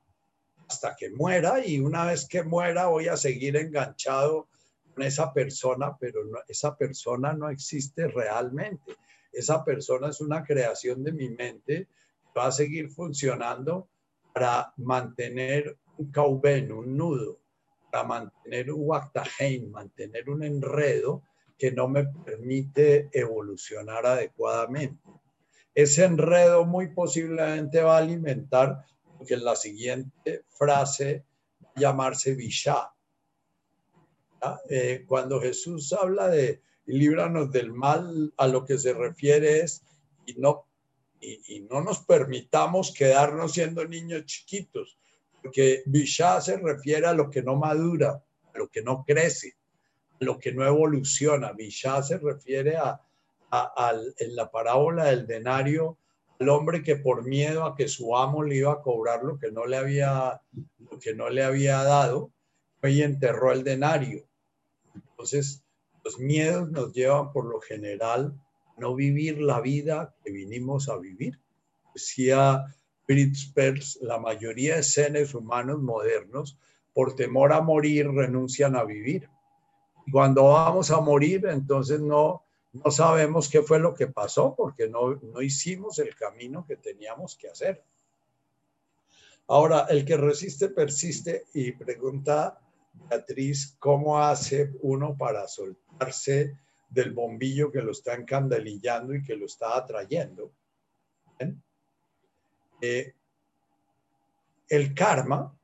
hasta que muera y una vez que muera voy a seguir enganchado con esa persona, pero esa persona no existe realmente. Esa persona es una creación de mi mente va a seguir funcionando para mantener un cauben, un nudo, para mantener un waktahein, mantener un enredo que no me permite evolucionar adecuadamente. Ese enredo muy posiblemente va a alimentar, en la siguiente frase llamarse Vishá. Eh, cuando Jesús habla de líbranos del mal, a lo que se refiere es, y no y, no nos permitamos quedarnos siendo niños chiquitos, porque Bishá se refiere a lo que no madura, a lo que no crece, a lo que no evoluciona. Bishá se refiere a, en la parábola del denario al hombre que por miedo a que su amo le iba a cobrar lo que no le había, lo que no le había dado, y enterró el denario. Entonces, los miedos nos llevan por lo general no vivir la vida que vinimos a vivir. Decía Fritz Perls, la mayoría de seres humanos modernos, por temor a morir, renuncian a vivir. Cuando vamos a morir, entonces no, no sabemos qué fue lo que pasó porque no, no hicimos el camino que teníamos que hacer. Ahora, el que resiste persiste y pregunta Beatriz, ¿cómo hace uno para soltarse del bombillo que lo está encandilando y que lo está atrayendo. Eh, el karma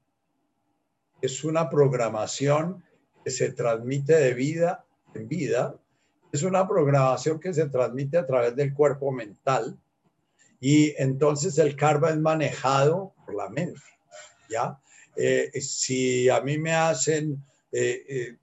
es una programación que se transmite de vida en vida, es una programación que se transmite a través del cuerpo mental y entonces el karma es manejado por la mente, ¿ya? Eh, si a mí me hacen eh,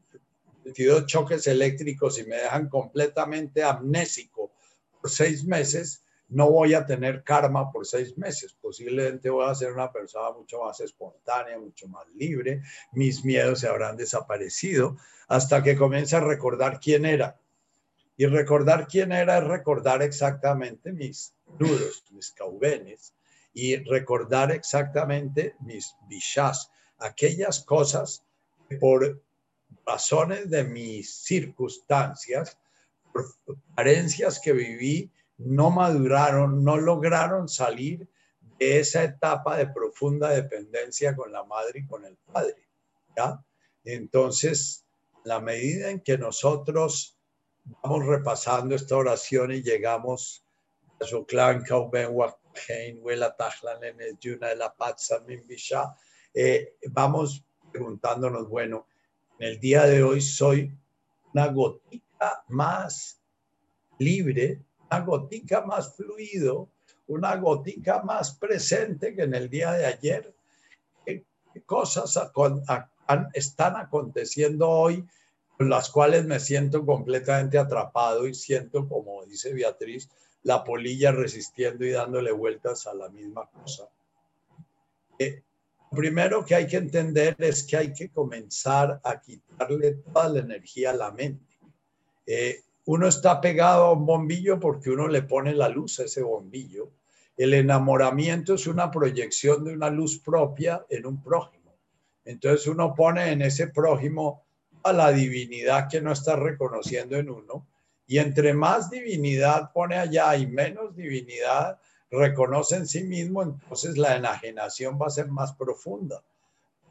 22 choques eléctricos y me dejan completamente amnésico por seis meses, no voy a tener karma por seis meses. Posiblemente voy a ser una persona mucho más espontánea, mucho más libre. Mis miedos se habrán desaparecido hasta que comience a recordar quién era. Y recordar quién era es recordar exactamente mis nudos, mis caubenes, y recordar exactamente mis bichas, aquellas cosas que por razones de mis circunstancias, por carencias que viví, no maduraron, no lograron salir de esa etapa de profunda dependencia con la madre y con el padre. ¿ya? Entonces, la medida en que nosotros vamos repasando esta oración y llegamos a su clan, vamos preguntándonos, bueno, en el día de hoy soy una gotica más libre, una gotica más fluido, una gotica más presente que en el día de ayer. ¿Qué cosas están aconteciendo hoy con las cuales me siento completamente atrapado y siento, como dice Beatriz, la polilla resistiendo y dándole vueltas a la misma cosa? Eh, primero que hay que entender es que hay que comenzar a quitarle toda la energía a la mente. Eh, uno está pegado a un bombillo porque uno le pone la luz a ese bombillo. El enamoramiento es una proyección de una luz propia en un prójimo. Entonces uno pone en ese prójimo a la divinidad que no está reconociendo en uno. Y entre más divinidad pone allá y menos divinidad, reconoce en sí mismo, entonces la enajenación va a ser más profunda.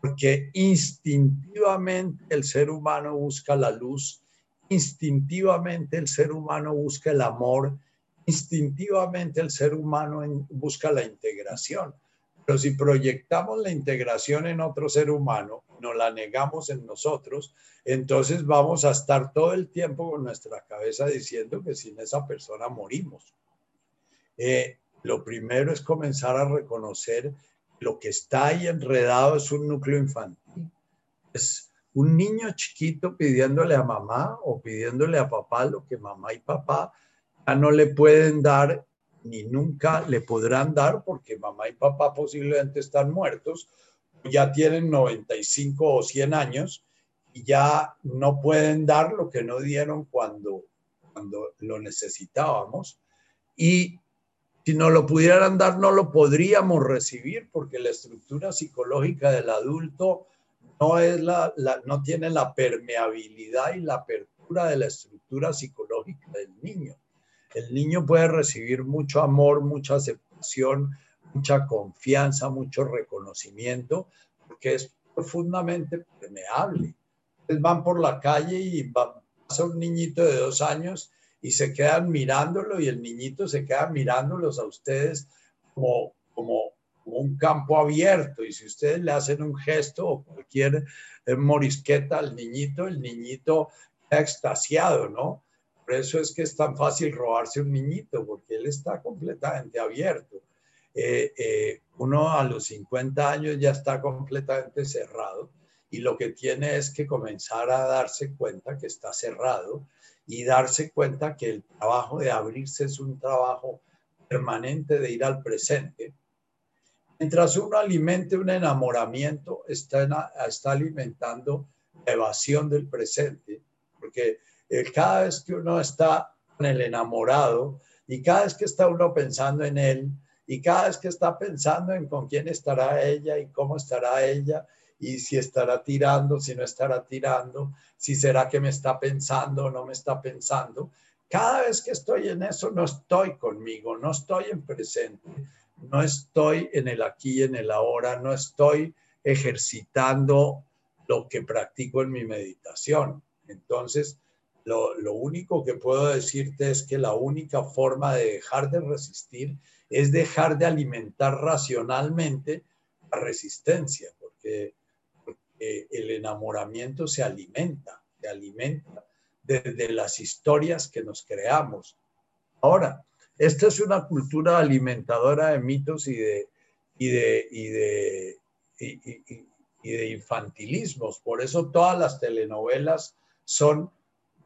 porque instintivamente el ser humano busca la luz, instintivamente el ser humano busca el amor, instintivamente el ser humano busca la integración. Pero si proyectamos la integración en otro ser humano, no la negamos en nosotros, entonces vamos a estar todo el tiempo con nuestra cabeza diciendo que sin esa persona morimos. Eh, lo primero es comenzar a reconocer lo que está ahí enredado es un núcleo infantil. Un niño chiquito pidiéndole a mamá o pidiéndole a papá lo que mamá y papá ya no le pueden dar ni nunca le podrán dar porque mamá y papá posiblemente están muertos, ya tienen 95 o 100 años y ya no pueden dar lo que no dieron cuando, cuando lo necesitábamos. Y si no lo pudieran dar, no lo podríamos recibir porque la estructura psicológica del adulto no, es la, no tiene la permeabilidad y la apertura de la estructura psicológica del niño. El niño puede recibir mucho amor, mucha aceptación, mucha confianza, mucho reconocimiento, porque es profundamente permeable. van por la calle y pasa un niñito de dos años y se quedan mirándolo y el niñito se queda mirándolos a ustedes como, como, un campo abierto y si ustedes le hacen un gesto o cualquier eh, morisqueta al niñito, el niñito está extasiado, ¿no? Por eso es que es tan fácil robarse un niñito, porque él está completamente abierto. Eh, eh, uno a los 50 años ya está completamente cerrado y lo que tiene es que comenzar a darse cuenta que está cerrado y darse cuenta que el trabajo de abrirse es un trabajo permanente de ir al presente. Mientras uno alimente un enamoramiento, está, está alimentando la evasión del presente, porque eh, cada vez que uno está con el enamorado y cada vez que está uno pensando en él y cada vez que está pensando en con quién estará ella y cómo estará ella y si estará tirando, si no estará tirando, si será que me está pensando o no me está pensando. Cada vez que estoy en eso, no estoy conmigo, no estoy en presente, no estoy en el aquí y en el ahora, no estoy ejercitando lo que practico en mi meditación. Entonces, lo, único que puedo decirte es que la única forma de dejar de resistir es dejar de alimentar racionalmente la resistencia, porque el enamoramiento se alimenta, se alimenta desde las historias que nos creamos. Ahora, esta es una cultura alimentadora de mitos y de, y de, y de, y, de infantilismos. Por eso todas las telenovelas son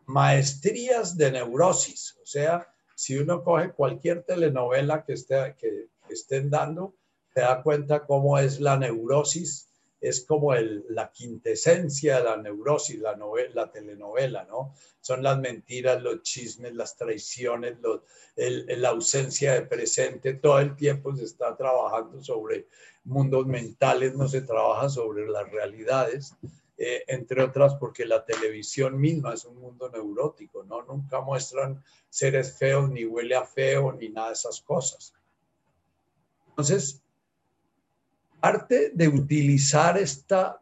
maestrías de neurosis. O sea, si uno coge cualquier telenovela que, esté, que estén dando, se da cuenta cómo es la neurosis es como el, la quintesencia de la neurosis, la, novela, la telenovela, ¿no? Son las mentiras, los chismes, las traiciones, la ausencia de presente. Todo el tiempo se está trabajando sobre mundos mentales, no se trabaja sobre las realidades, eh, entre otras porque la televisión misma es un mundo neurótico, ¿no? Nunca muestran seres feos, ni huele a feo, ni nada de esas cosas. Entonces, parte de utilizar esta,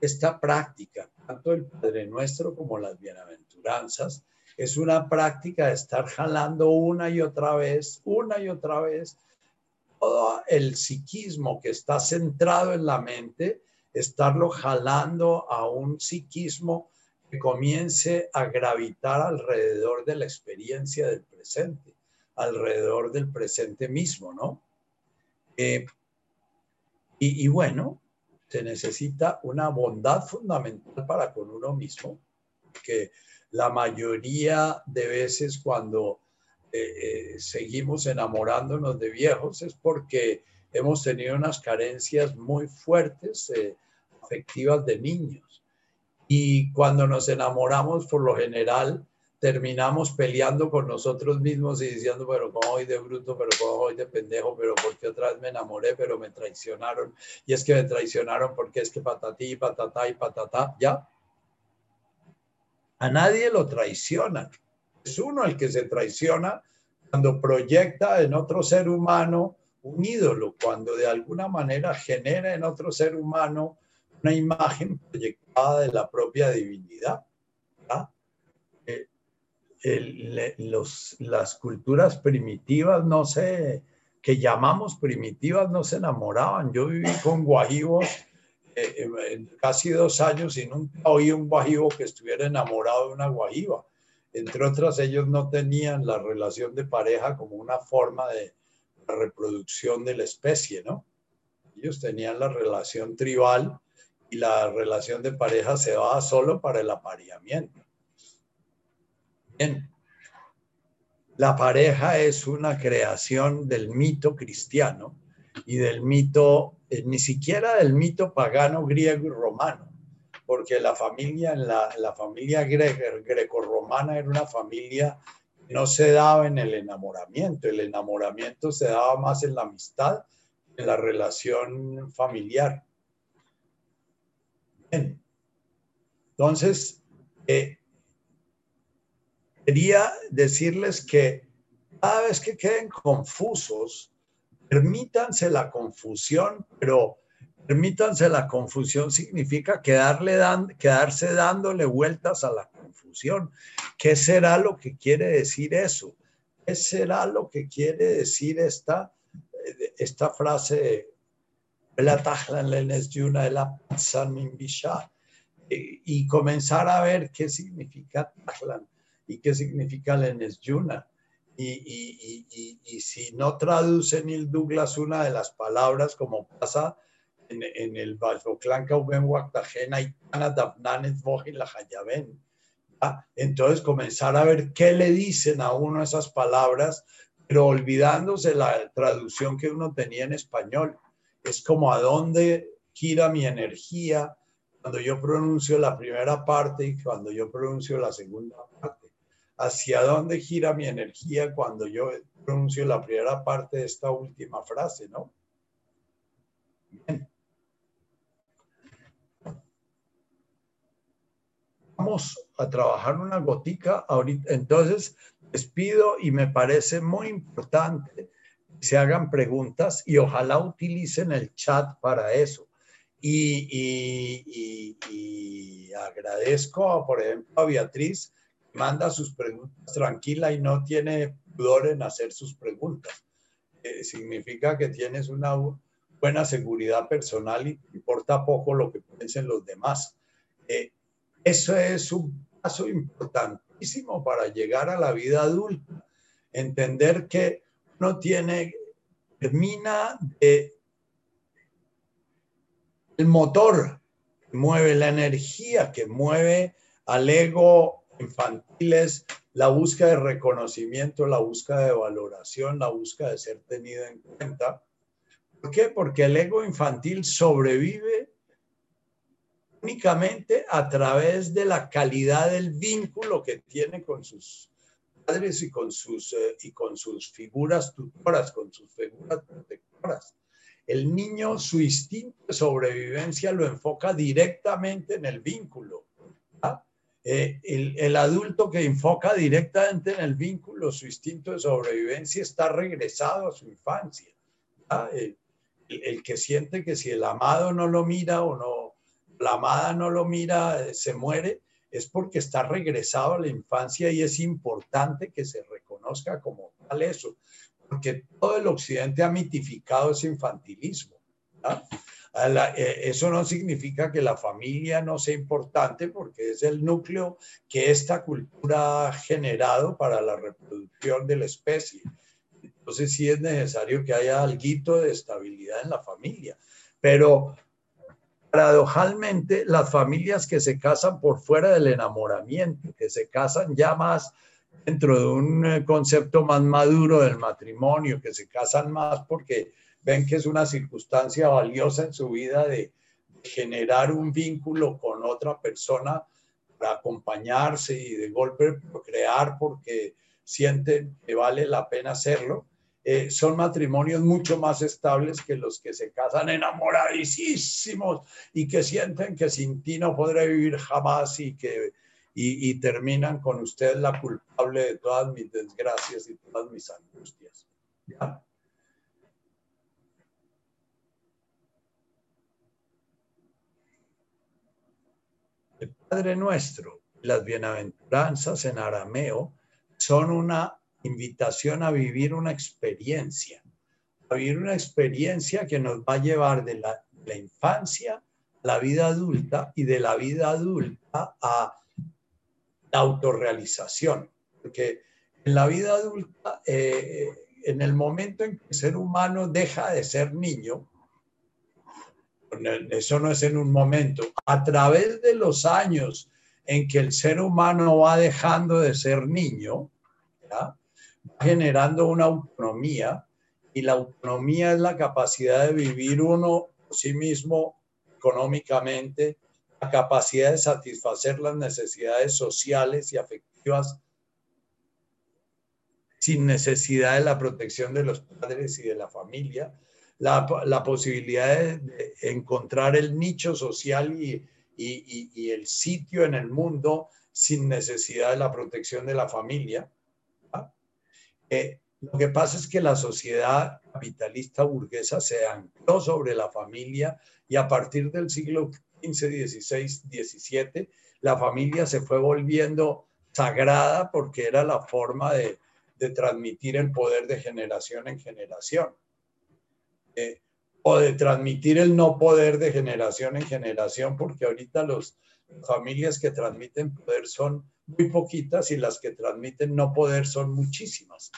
esta práctica, tanto el Padre Nuestro como las bienaventuranzas, es una práctica de estar jalando una y otra vez, una y otra vez, todo el psiquismo que está centrado en la mente, estarlo jalando a un psiquismo que comience a gravitar alrededor de la experiencia del presente, alrededor del presente mismo, ¿no? Eh, y, bueno, se necesita una bondad fundamental para con uno mismo, que la mayoría de veces cuando eh, eh, seguimos enamorándonos de viejos es porque hemos tenido unas carencias muy fuertes eh, afectivas de niños. Y cuando nos enamoramos, por lo general, terminamos peleando con nosotros mismos y diciendo, pero como hoy de bruto, pero como hoy de pendejo, pero porque otra vez me enamoré, pero me traicionaron. Y es que me traicionaron porque es que patatí, patatá y patatá, ya. A nadie lo traiciona. Es uno el que se traiciona cuando proyecta en otro ser humano un ídolo, cuando de alguna manera genera en otro ser humano una imagen proyectada de la propia divinidad. Las culturas primitivas no sé que llamamos primitivas no se enamoraban. Yo viví con guajivos eh, eh, casi dos años y nunca oí un guajivo que estuviera enamorado de una guajiva. Entre otras, ellos no tenían la relación de pareja como una forma de reproducción de la especie, ¿no? Ellos tenían la relación tribal y la relación de pareja se daba solo para el apareamiento. Bien. La pareja es una creación del mito cristiano y del mito, eh, ni siquiera del mito pagano griego y romano, porque la familia, la, la familia greco-romana era una familia que no se daba en el enamoramiento, el enamoramiento se daba más en la amistad, en la relación familiar. Bien. Entonces, eh, quería decirles que cada vez que queden confusos, permítanse la confusión, pero permítanse la confusión significa quedarle quedarse dándole vueltas a la confusión. ¿Qué será lo que quiere decir eso? ¿Qué será lo que quiere decir esta, esta frase? Y comenzar a ver qué significa Tahlan y qué significa la Yuna. Y, y, y, y, si no traduce Neil Douglas una de las palabras, como pasa en, en el Balfoclán Kauben Waktajena y la Hayaben, entonces comenzar a ver qué le dicen a uno esas palabras, pero olvidándose la traducción que uno tenía en español. Es como a dónde gira mi energía cuando yo pronuncio la primera parte y cuando yo pronuncio la segunda parte hacia dónde gira mi energía cuando yo pronuncio la primera parte de esta última frase, ¿no? Bien. Vamos a trabajar una gotica ahorita. Entonces, les pido y me parece muy importante que se hagan preguntas y ojalá utilicen el chat para eso. Y, y agradezco, por ejemplo, a Beatriz manda sus preguntas tranquila y no tiene pudor en hacer sus preguntas. Eh, significa que tienes una buena seguridad personal y te importa poco lo que piensen los demás. Eh, eso es un paso importantísimo para llegar a la vida adulta. Entender que uno tiene, termina de el motor que mueve la energía, que mueve al ego infantiles, la búsqueda de reconocimiento, la búsqueda de valoración, la búsqueda de ser tenido en cuenta. ¿Por qué? Porque el ego infantil sobrevive únicamente a través de la calidad del vínculo que tiene con sus padres y con sus, eh, y con sus figuras tutoras, con sus figuras protectoras. El niño, su instinto de sobrevivencia lo enfoca directamente en el vínculo. Eh, el, adulto que enfoca directamente en el vínculo, su instinto de sobrevivencia está regresado a su infancia. El, el, que siente que si el amado no lo mira o no, la amada no lo mira, eh, se muere, es porque está regresado a la infancia y es importante que se reconozca como tal eso, porque todo el occidente ha mitificado ese infantilismo. Eh, eso no significa que la familia no sea importante porque es el núcleo que esta cultura ha generado para la reproducción de la especie. Entonces sí es necesario que haya algo de estabilidad en la familia. Pero paradojalmente las familias que se casan por fuera del enamoramiento, que se casan ya más dentro de un eh, concepto más maduro del matrimonio, que se casan más porque ven que es una circunstancia valiosa en su vida de generar un vínculo con otra persona para acompañarse y de golpe crear porque sienten que vale la pena hacerlo. Eh, son matrimonios mucho más estables que los que se casan enamoradísimos y que sienten que sin ti no podré vivir jamás y que y, terminan con usted la culpable de todas mis desgracias y todas mis angustias. Padre Nuestro, las bienaventuranzas en arameo son una invitación a vivir una experiencia, a vivir una experiencia que nos va a llevar de la, infancia a la vida adulta y de la vida adulta a la autorrealización. Porque en la vida adulta, eh, en el momento en que el ser humano deja de ser niño, eso no es en un momento, a través de los años en que el ser humano va dejando de ser niño, va generando una autonomía y la autonomía es la capacidad de vivir uno por sí mismo económicamente, la capacidad de satisfacer las necesidades sociales y afectivas sin necesidad de la protección de los padres y de la familia, la, posibilidad de, encontrar el nicho social y, el sitio en el mundo sin necesidad de la protección de la familia. Eh, lo que pasa es que la sociedad capitalista burguesa se ancló sobre la familia y a partir del siglo XV, XVI, XVII, la familia se fue volviendo sagrada porque era la forma de transmitir el poder de generación en generación. O de transmitir el no poder de generación en generación, porque ahorita las familias que transmiten poder son muy poquitas y las que transmiten no poder son muchísimas.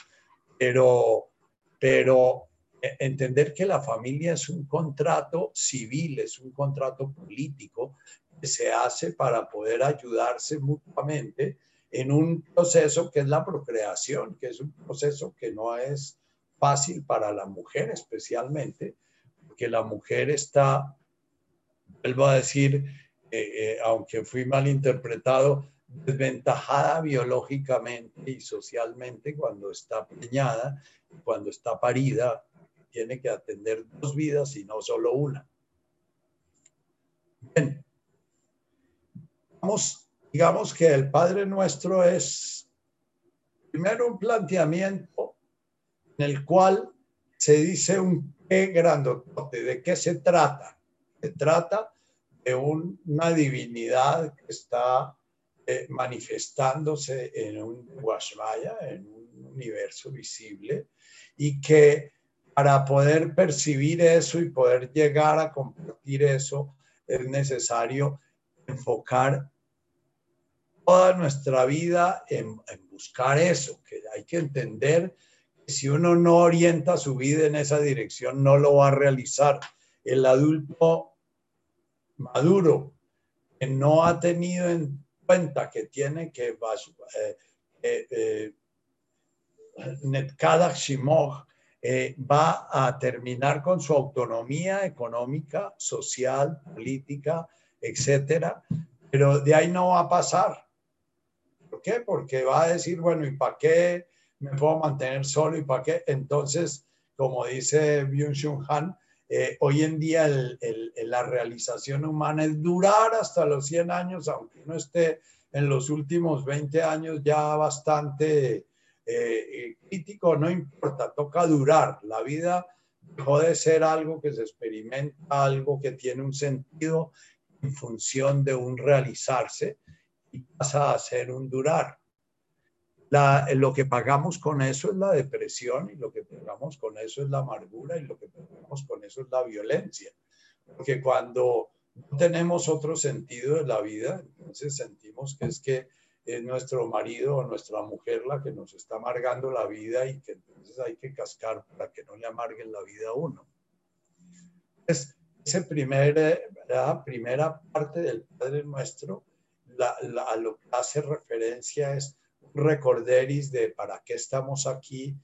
Pero, pero eh, entender que la familia es un contrato civil, es un contrato político que se hace para poder ayudarse mutuamente en un proceso que es la procreación, que es un proceso que no es fácil para la mujer especialmente, porque la mujer está, vuelvo a decir, eh, eh, aunque fui mal interpretado, desventajada biológicamente y socialmente cuando está preñada, cuando está parida, tiene que atender dos vidas y no solo una. Bien, vamos, digamos que el Padre Nuestro es primero un planteamiento en el cual se dice un qué grandote, ¿de qué se trata? Se trata de una divinidad que está eh, manifestándose en un Guashmaya, en un universo visible, y que para poder percibir eso y poder llegar a compartir eso, es necesario enfocar toda nuestra vida en buscar eso, que hay que entender si uno no orienta su vida en esa dirección, no lo va a realizar. El adulto maduro que no ha tenido en cuenta que tiene que eh, eh, eh, Shimog va a terminar con su autonomía económica, social, política, etcétera, pero de ahí no va a pasar. ¿Por qué? Porque va a decir, bueno, ¿y para qué? Me puedo mantener solo y para qué. Entonces, como dice Byung-Chun Han, eh, hoy en día la realización humana es durar hasta los 100 años, aunque no esté en los últimos 20 años ya bastante eh, eh, crítico, no importa, toca durar. La vida dejó de ser algo que se experimenta, algo que tiene un sentido en función de un realizarse y pasa a ser un durar lo que pagamos con eso es la depresión y lo que pagamos con eso es la amargura y lo que pagamos con eso es la violencia. Porque cuando no tenemos otro sentido de la vida, entonces sentimos que es que es nuestro marido o nuestra mujer la que nos está amargando la vida y que entonces hay que cascar para que no le amarguen la vida a uno. Es, esa primer, la primera parte del Padre Nuestro, a lo que hace referencia es recorderis de para qué estamos aquí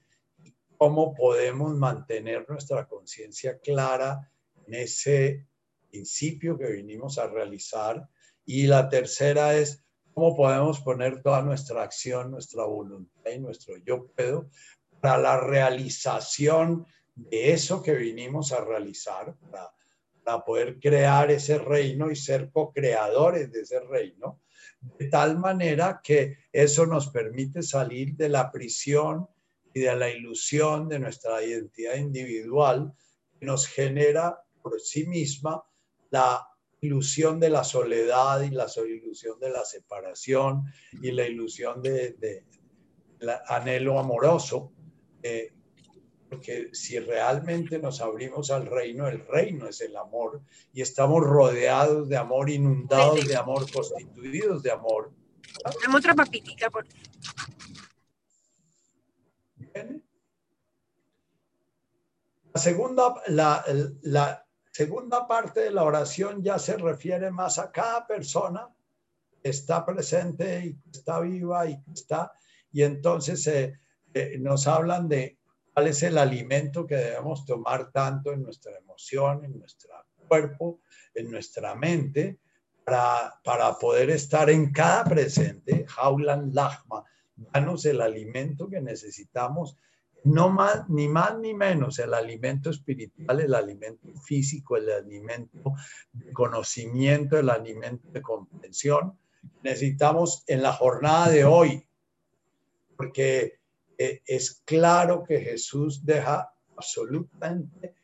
cómo podemos mantener nuestra conciencia clara en ese principio que vinimos a realizar. Y la tercera es cómo podemos poner toda nuestra acción, nuestra voluntad y nuestro yo puedo para la realización de eso que vinimos a realizar, para, para poder crear ese reino y ser co-creadores de ese reino de tal manera que eso nos permite salir de la prisión y de la ilusión de nuestra identidad individual que nos genera por sí misma la ilusión de la soledad y la ilusión de la separación y la ilusión de, anhelo amoroso. Eh, porque si realmente nos abrimos al reino, el reino es el amor y estamos rodeados de amor, inundados de amor, constituidos de amor. Dame otra papitita, por La segunda, la, la, segunda parte de la oración ya se refiere más a cada persona que está presente y que está viva y que está, y entonces eh, eh, nos hablan de cuál es el alimento que debemos tomar tanto en nuestra emoción, en nuestro cuerpo, en nuestra mente, para, para poder estar en cada presente, jaulan lachma, danos el alimento que necesitamos, no más, ni más ni menos, el alimento espiritual, el alimento físico, el alimento de conocimiento, el alimento de comprensión. Necesitamos en la jornada de hoy, porque eh, es claro que Jesús deja absolutamente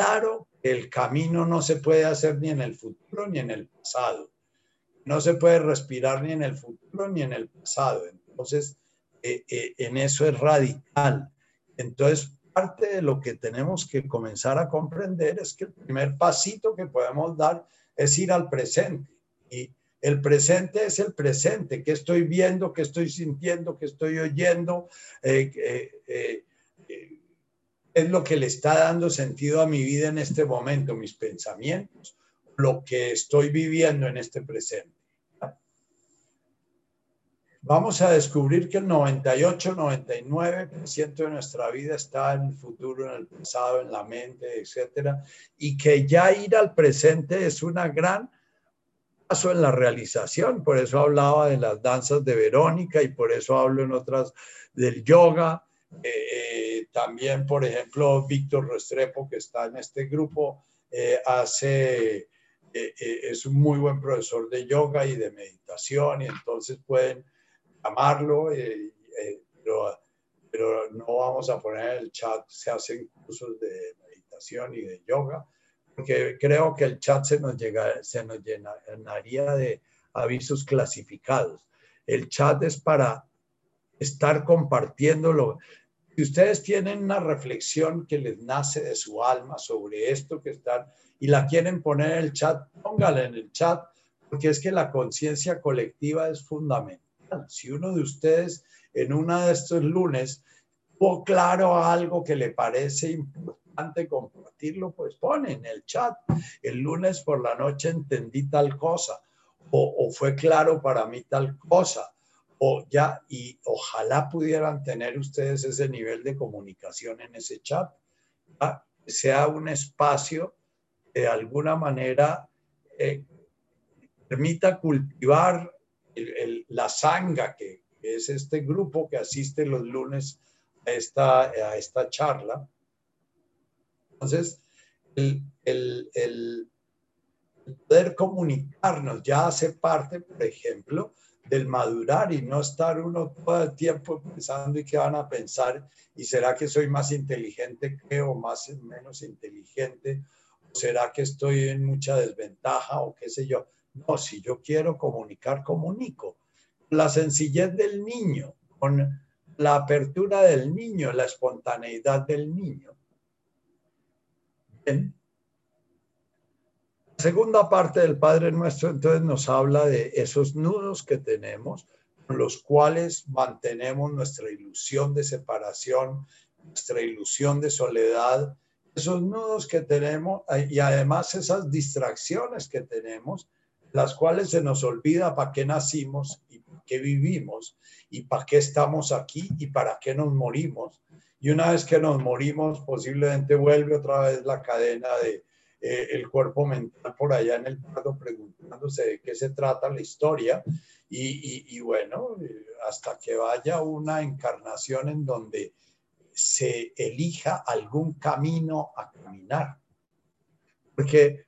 claro que el camino no se puede hacer ni en el futuro ni en el pasado. No se puede respirar ni en el futuro ni en el pasado. Entonces, eh, eh, en eso es radical. Entonces, parte de lo que tenemos que comenzar a comprender es que el primer pasito que podemos dar es ir al presente. El presente es el presente, que estoy viendo, que estoy sintiendo, que estoy oyendo, eh, es lo que le está dando sentido a mi vida en este momento, mis pensamientos, lo que estoy viviendo en este presente. Vamos a descubrir que el 98, 99% de nuestra vida está en el futuro, en el pasado, en la mente, etcétera, y que ya ir al presente es una gran en la realización. Por eso hablaba de las danzas de Verónica y por eso hablo en otras del yoga. Eh, también, por ejemplo, Víctor Restrepo, que está en este grupo, eh, hace, eh, es un muy buen profesor de yoga y de meditación y entonces pueden llamarlo, eh, eh, pero, pero, no vamos a poner en el chat, se hacen cursos de meditación y de yoga, porque creo que el chat se nos, llega, se nos llenaría de avisos clasificados. El chat es para estar compartiéndolo. Si ustedes tienen una reflexión que les nace de su alma sobre esto que están y la quieren poner en el chat, póngala en el chat, porque es que la conciencia colectiva es fundamental. Si uno de ustedes en uno de estos lunes tuvo claro algo que le parece importante compartirlo, pues pone en el chat. El lunes por la noche entendí tal cosa o, fue claro para mí tal cosa o ya, y ojalá pudieran tener ustedes ese nivel de comunicación en ese chat, que sea un espacio que de alguna manera eh, permita cultivar la sanga, que, es este grupo que asiste los lunes a esta, a esta charla. Entonces, el, el, poder comunicarnos ya hace parte, por ejemplo, del madurar y no estar uno todo el tiempo pensando y qué van a pensar y será que soy más inteligente que o más menos inteligente o será que estoy en mucha desventaja o qué sé yo. No, si yo quiero comunicar, comunico. La sencillez del niño, con la apertura del niño, la espontaneidad del niño. La segunda parte del Padre Nuestro entonces nos habla de esos nudos que tenemos, con los cuales mantenemos nuestra ilusión de separación, nuestra ilusión de soledad, esos nudos que tenemos y además esas distracciones que tenemos las cuales se nos olvida para qué nacimos y para qué vivimos y para qué estamos aquí y para qué nos morimos. Y una vez que nos morimos, posiblemente vuelve otra vez la cadena de eh, el cuerpo mental por allá en el pardo preguntándose de qué se trata la historia. Y, y bueno, hasta que vaya una encarnación en donde se elija algún camino a caminar. Porque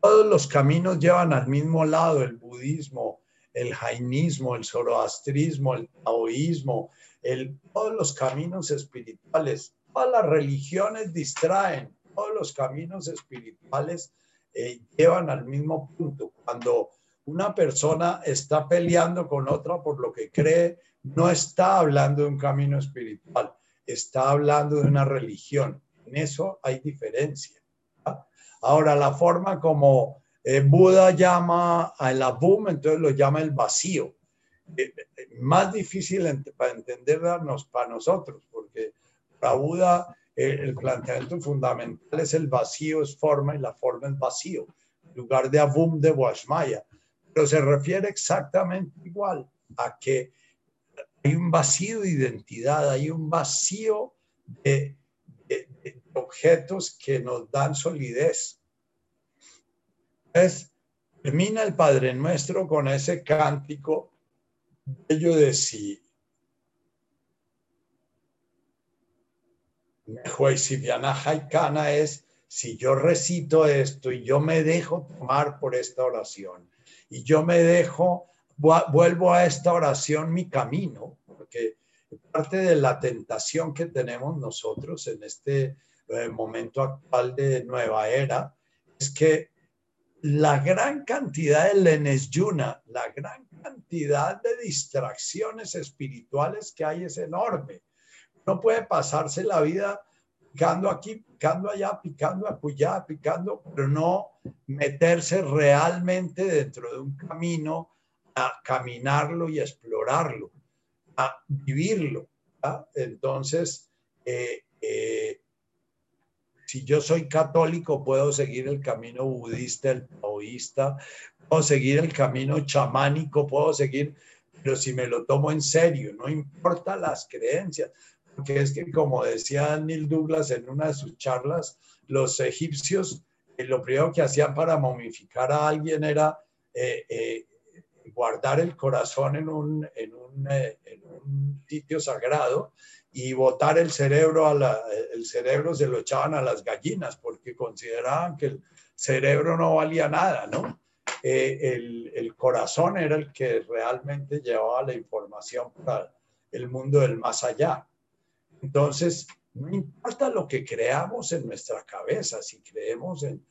todos los caminos llevan al mismo lado, el budismo, el jainismo, el zoroastrismo, el taoísmo, el, todos los caminos espirituales, todas las religiones distraen, todos los caminos espirituales eh, llevan al mismo punto. Cuando una persona está peleando con otra por lo que cree, no está hablando de un camino espiritual, está hablando de una religión. En eso hay diferencia. Ahora, la forma como eh, Buda llama al abum, entonces lo llama el vacío. Eh, más difícil para entendernos para nosotros, porque para Buda el planteamiento fundamental es el vacío es forma y la forma es vacío, en lugar de abum de Washmaya. Pero se refiere exactamente igual a que hay un vacío de identidad, hay un vacío de, objetos que nos dan solidez. Entonces, termina el Padre Nuestro con ese cántico bello de sí. es si yo recito esto y yo me dejo tomar por esta oración y yo me dejo, vuelvo a esta oración mi camino, porque parte de la tentación que tenemos nosotros en este eh, momento actual de nueva era es que la gran cantidad de lenes yuna, la gran cantidad de distracciones espirituales que hay es enorme no puede pasarse la vida picando aquí, picando allá, picando acullá, picando, pero no meterse realmente dentro de un camino a caminarlo y explorarlo, a vivirlo. Entonces, eh, eh, si yo soy católico, puedo seguir el camino budista, el taoísta, puedo seguir el camino chamánico, puedo seguir, pero si me lo tomo en serio, no importa las creencias, porque es que, como decía Neil Douglas en una de sus charlas, los egipcios eh, lo primero que hacían para momificar a alguien era eh, eh, guardar el corazón en un, en un, en un, sitio sagrado y botar el cerebro, a la, el cerebro se lo echaban a las gallinas porque consideraban que el cerebro no valía nada, ¿no? El, el corazón era el que realmente llevaba la información para el mundo del más allá. Entonces, no importa lo que creamos en nuestra cabeza, si creemos en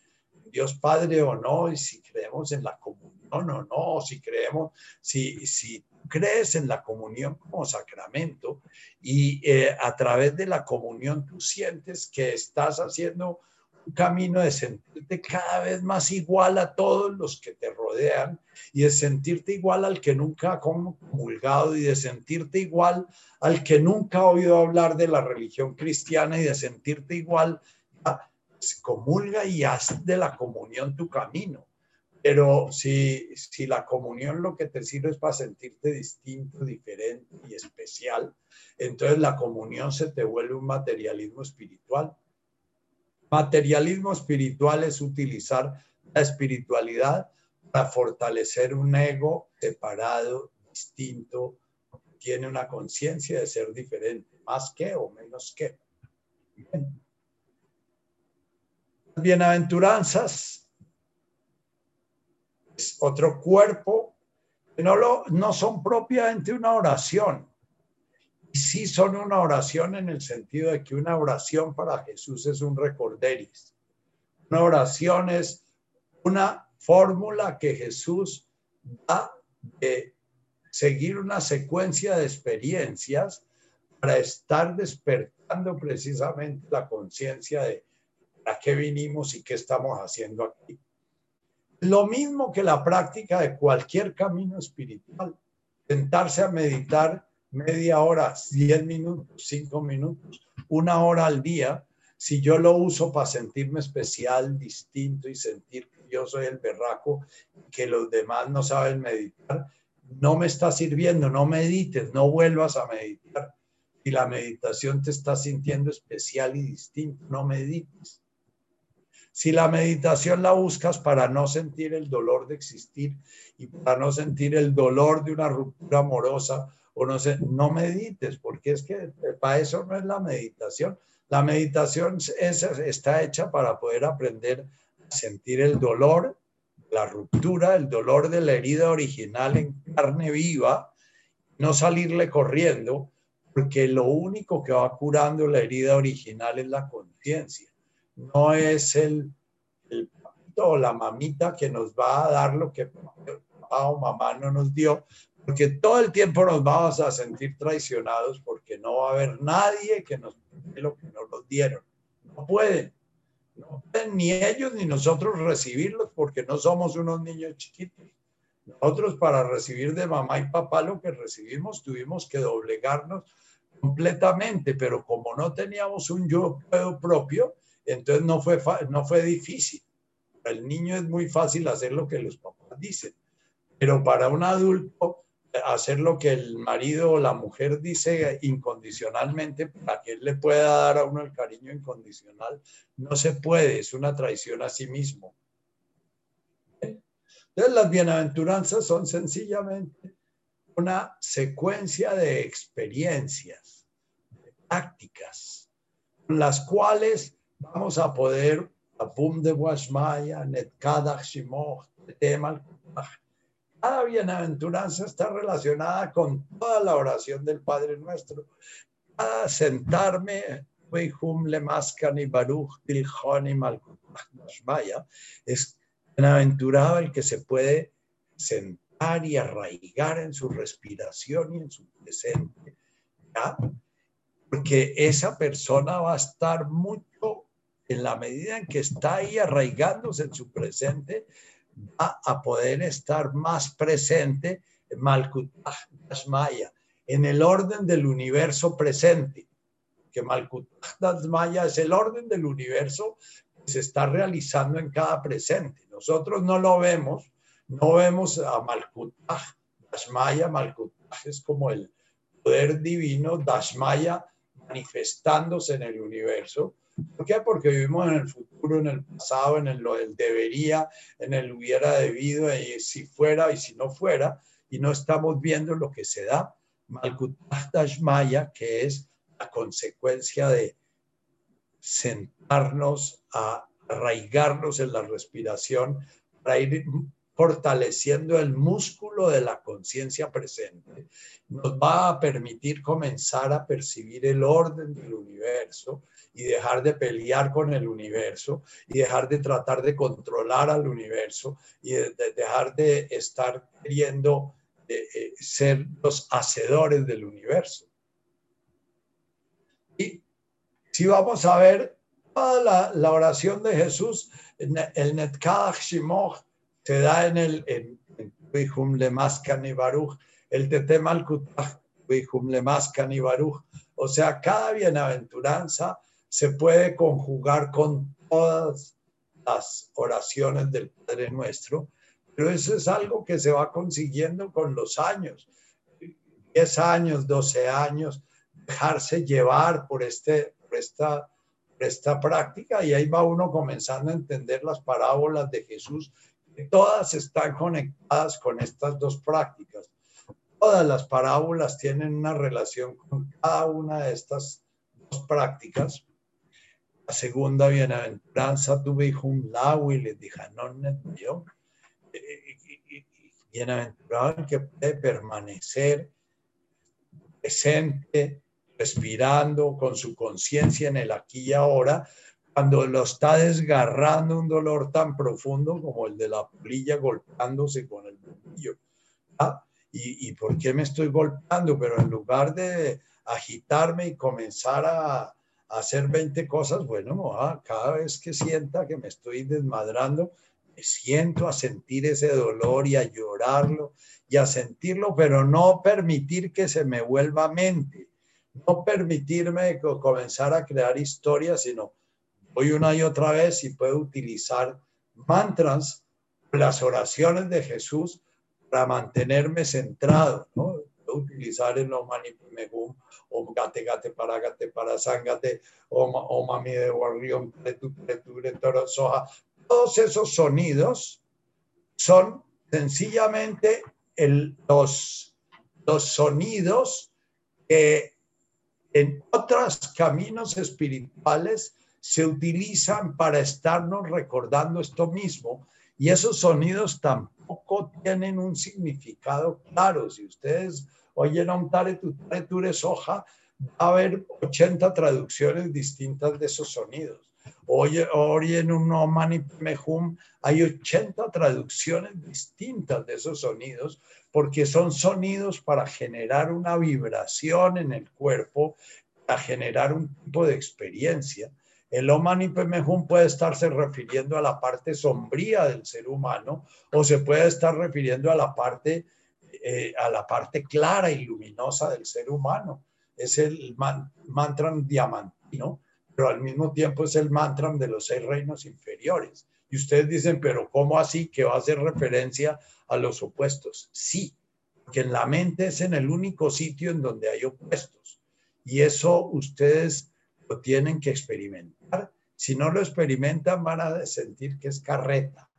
Dios Padre o no, y si creemos en la comunión o no, si creemos, si, si crees en la comunión como sacramento y eh, a través de la comunión tú sientes que estás haciendo un camino de sentirte cada vez más igual a todos los que te rodean y de sentirte igual al que nunca ha comulgado y de sentirte igual al que nunca ha oído hablar de la religión cristiana y de sentirte igual, comulga y haz de la comunión tu camino. Pero si, si la comunión lo que te sirve es para sentirte distinto, diferente y especial, entonces la comunión se te vuelve un materialismo espiritual Materialismo espiritual es utilizar la espiritualidad para fortalecer un ego separado, distinto, tiene una conciencia de ser diferente, más que o menos que. Bienaventuranzas es otro cuerpo que no, lo, no son propiamente una oración, sí son una oración en el sentido de que una oración para Jesús es un recorderis. Una oración es una fórmula que Jesús da de seguir una secuencia de experiencias para estar despertando precisamente la conciencia de a qué vinimos y qué estamos haciendo aquí. Lo mismo que la práctica de cualquier camino espiritual, sentarse a meditar media hora, 10 minutos, 5 minutos, una hora al día, si yo lo uso para sentirme especial, distinto y sentir que yo soy el berraco, que los demás no saben meditar, no me está sirviendo, no medites, no vuelvas a meditar. Si la meditación te está sintiendo especial y distinto, no medites. Si la meditación la buscas para no sentir el dolor de existir y para no sentir el dolor de una ruptura amorosa o no sé, no medites, porque es que para eso no es la meditación. La meditación es, está hecha para poder aprender a sentir el dolor, la ruptura, el dolor de la herida original en carne viva, no salirle corriendo, porque lo único que va curando la herida original es la conciencia, no es el, el papito o la mamita que nos va a dar lo que papá o mamá no nos dio, porque todo el tiempo nos vamos a sentir traicionados porque no va a haber nadie que nos dé lo que nos dieron. No pueden. No pueden ni ellos ni nosotros recibirlos porque no somos unos niños chiquitos. Nosotros para recibir de mamá y papá lo que recibimos tuvimos que doblegarnos completamente, pero como no teníamos un yo propio, entonces no fue, no fue difícil. Para el niño es muy fácil hacer lo que los papás dicen, pero para un adulto hacer lo que el marido o la mujer dice incondicionalmente para que él le pueda dar a uno el cariño incondicional, no se puede, es una traición a sí mismo. Entonces las bienaventuranzas son sencillamente una secuencia de experiencias, de prácticas, con las cuales vamos a poder, de Washmaya, Netkadach Shimoch, Temal cada bienaventuranza está relacionada con toda la oración del Padre Nuestro. Cada sentarme, es bienaventurado el que se puede sentar y arraigar en su respiración y en su presente. Porque esa persona va a estar mucho en la medida en que está ahí arraigándose en su presente, va a poder estar más presente en Malkut Maya, en el orden del universo presente, que Malkut Maya es el orden del universo que se está realizando en cada presente. Nosotros no lo vemos, no vemos a Malkut Dashmaya, Malkut es como el poder divino, Dashmaya manifestándose en el universo, ¿Por qué? Porque vivimos en el futuro, en el pasado, en el, lo del debería, en el hubiera debido, y si fuera y si no fuera, y no estamos viendo lo que se da. Maya, que es la consecuencia de sentarnos a arraigarnos en la respiración para ir fortaleciendo el músculo de la conciencia presente, nos va a permitir comenzar a percibir el orden del universo y dejar de pelear con el universo y dejar de tratar de controlar al universo y de, dejar de estar queriendo eh, eh, ser los hacedores del universo. Y si vamos a ver toda la, oración de Jesús, el Netkach Shimoch se da en el en, en Le Baruch, el Tetemal Kutach Le Maskan Baruch. O sea, cada bienaventuranza se puede conjugar con todas las oraciones del Padre Nuestro, pero eso es algo que se va consiguiendo con los años, 10 años, 12 años, dejarse llevar por, este, por esta, esta práctica y ahí va uno comenzando a entender las parábolas de Jesús, que todas están conectadas con estas dos prácticas. Todas las parábolas tienen una relación con cada una de estas dos prácticas segunda bienaventuranza tuve un lago y le dije, no, yo, bienaventurado el que puede permanecer presente, respirando con su conciencia en el aquí y ahora, cuando lo está desgarrando un dolor tan profundo como el de la polilla golpeándose con el bombillo. ¿Ah? ¿Y, ¿Y por qué me estoy golpeando? Pero en lugar de agitarme y comenzar a, hacer 20 cosas, bueno, cada vez que sienta que me estoy desmadrando, me siento a sentir ese dolor y a llorarlo y a sentirlo, pero no permitir que se me vuelva mente, no permitirme comenzar a crear historias, sino voy una y otra vez y puedo utilizar mantras, las oraciones de Jesús para mantenerme centrado, ¿no? Utilizar el Megum, o Gate Gate para Gate para Sangate, o, Mami de Warrión, Todos esos sonidos son sencillamente los, los sonidos que en otros caminos espirituales se utilizan para estarnos recordando esto mismo. Y esos sonidos tampoco tienen un significado claro. Si ustedes oye, no tare tu tare soja, va a haber 80 traducciones distintas de esos sonidos. Hoy, hoy en un Omani Mehum hay 80 traducciones distintas de esos sonidos porque son sonidos para generar una vibración en el cuerpo, para generar un tipo de experiencia. El Omani Pemehum puede estarse refiriendo a la parte sombría del ser humano o se puede estar refiriendo a la parte, eh, a la parte clara y luminosa del ser humano. Es el mantra diamantino, pero al mismo tiempo es el mantra de los seis reinos inferiores. Y ustedes dicen, pero ¿cómo así que va a hacer referencia a los opuestos? Sí, porque en la mente es en el único sitio en donde hay opuestos. Y eso ustedes lo tienen que experimentar. Si no lo experimentan, van a sentir que es carreta.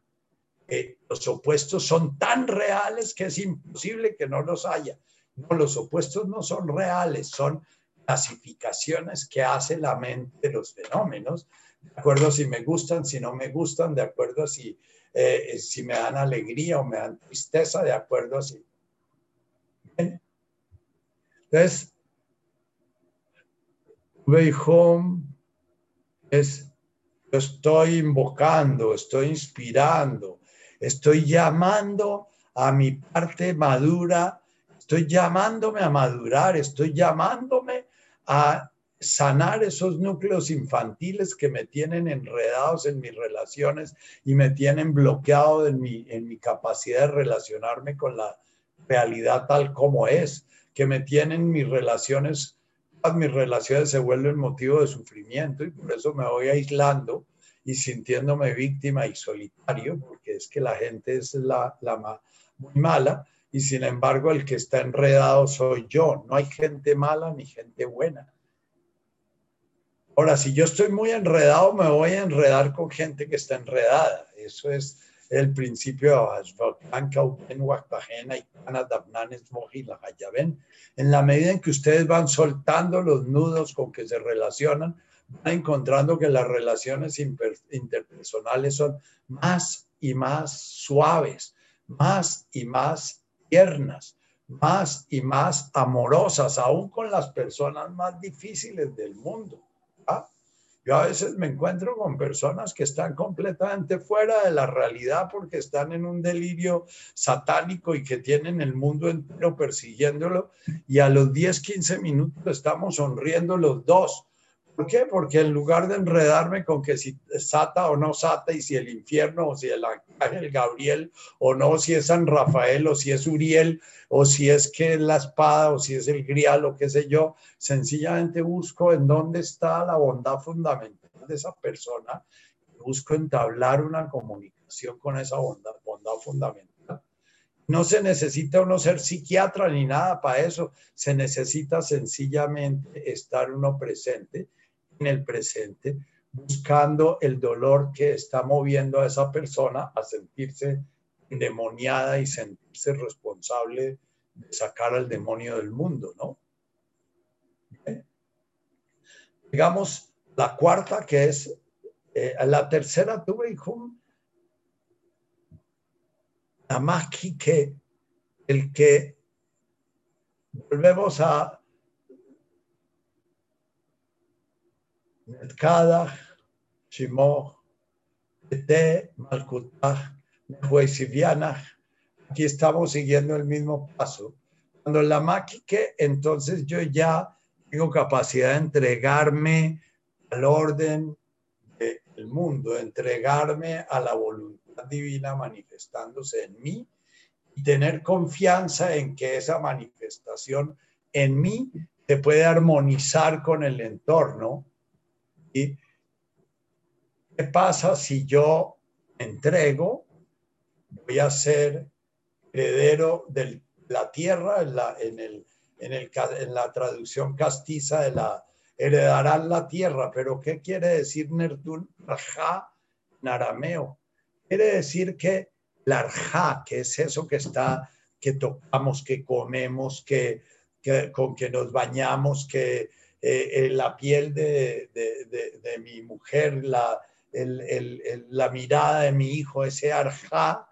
Los opuestos son tan reales que es imposible que no los haya. No, los opuestos no son reales, son clasificaciones que hace la mente de los fenómenos, de acuerdo si me gustan, si no me gustan, de acuerdo si, eh, si me dan alegría o me dan tristeza, de acuerdo a si... Entonces, Home es, yo estoy invocando, estoy inspirando, estoy llamando a mi parte madura, estoy llamándome a madurar, estoy llamándome a sanar esos núcleos infantiles que me tienen enredados en mis relaciones y me tienen bloqueado en mi, en mi capacidad de relacionarme con la realidad tal como es, que me tienen mis relaciones, mis relaciones se vuelven motivo de sufrimiento y por eso me voy aislando y sintiéndome víctima y solitario, porque es que la gente es la, la muy mala y sin embargo el que está enredado soy yo. No hay gente mala ni gente buena. Ahora, si yo estoy muy enredado, me voy a enredar con gente que está enredada. Eso es el principio en la medida en que ustedes van soltando los nudos con que se relacionan, van encontrando que las relaciones interpersonales son más y más suaves, más y más tiernas, más y más amorosas, aún con las personas más difíciles del mundo. Yo a veces me encuentro con personas que están completamente fuera de la realidad porque están en un delirio satánico y que tienen el mundo entero persiguiéndolo y a los 10, 15 minutos estamos sonriendo los dos ¿Por qué? Porque en lugar de enredarme con que si Sata o no Sata y si el infierno o si el ángel Gabriel o no, si es San Rafael o si es Uriel o si es que es la espada o si es el grial o qué sé yo, sencillamente busco en dónde está la bondad fundamental de esa persona, busco entablar una comunicación con esa bondad, bondad fundamental. No se necesita uno ser psiquiatra ni nada para eso, se necesita sencillamente estar uno presente en el presente, buscando el dolor que está moviendo a esa persona a sentirse endemoniada y sentirse responsable de sacar al demonio del mundo, ¿no? Digamos, la cuarta que es, eh, la tercera tuve la que el que volvemos a Mercadach, Shimoch, Ete, Malkutach, Aquí estamos siguiendo el mismo paso. Cuando la maquique, entonces yo ya tengo capacidad de entregarme al orden del mundo, entregarme a la voluntad divina manifestándose en mí y tener confianza en que esa manifestación en mí se puede armonizar con el entorno ¿Qué pasa si yo entrego? Voy a ser heredero de la tierra en la, en, el, en, el, en la traducción castiza de la heredarán la tierra, pero ¿qué quiere decir Nerdun Raja en arameo? Quiere decir que la arja, que es eso que está, que tocamos, que comemos, que con que nos bañamos, que eh, la piel de, mi mujer, la, la mirada de mi hijo, ese arjá,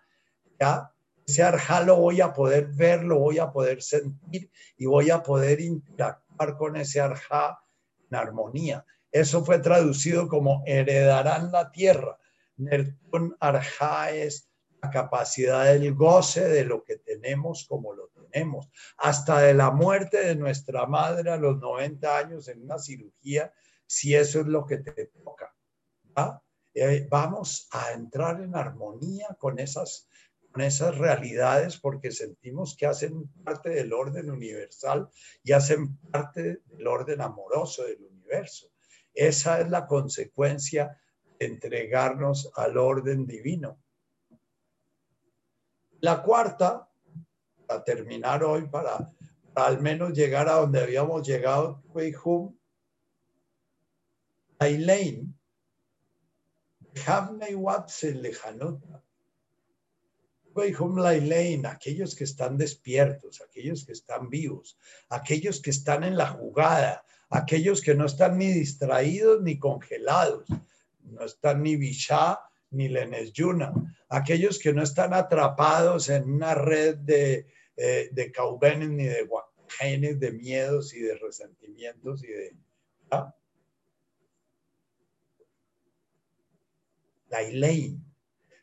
¿ya? ese arjá lo voy a poder ver, lo voy a poder sentir y voy a poder interactuar con ese arjá en armonía. Eso fue traducido como heredarán la tierra. Nertun Arjaes, la capacidad del goce de lo que tenemos como lo tenemos. Hasta de la muerte de nuestra madre a los 90 años en una cirugía, si eso es lo que te toca. Eh, vamos a entrar en armonía con esas, con esas realidades porque sentimos que hacen parte del orden universal y hacen parte del orden amoroso del universo. Esa es la consecuencia de entregarnos al orden divino. La cuarta, para terminar hoy, para, al menos llegar a donde habíamos llegado, Weihum, Ailein, Havnei Watson Lejanota. Aquellos que están despiertos, aquellos que están vivos, aquellos que están en la jugada, aquellos que no están ni distraídos ni congelados, no están ni Bishá ni Lenes Yuna, aquellos que no están atrapados en una red de, de caubenes ni de guajenes, de miedos y de resentimientos y de... ¿ah? La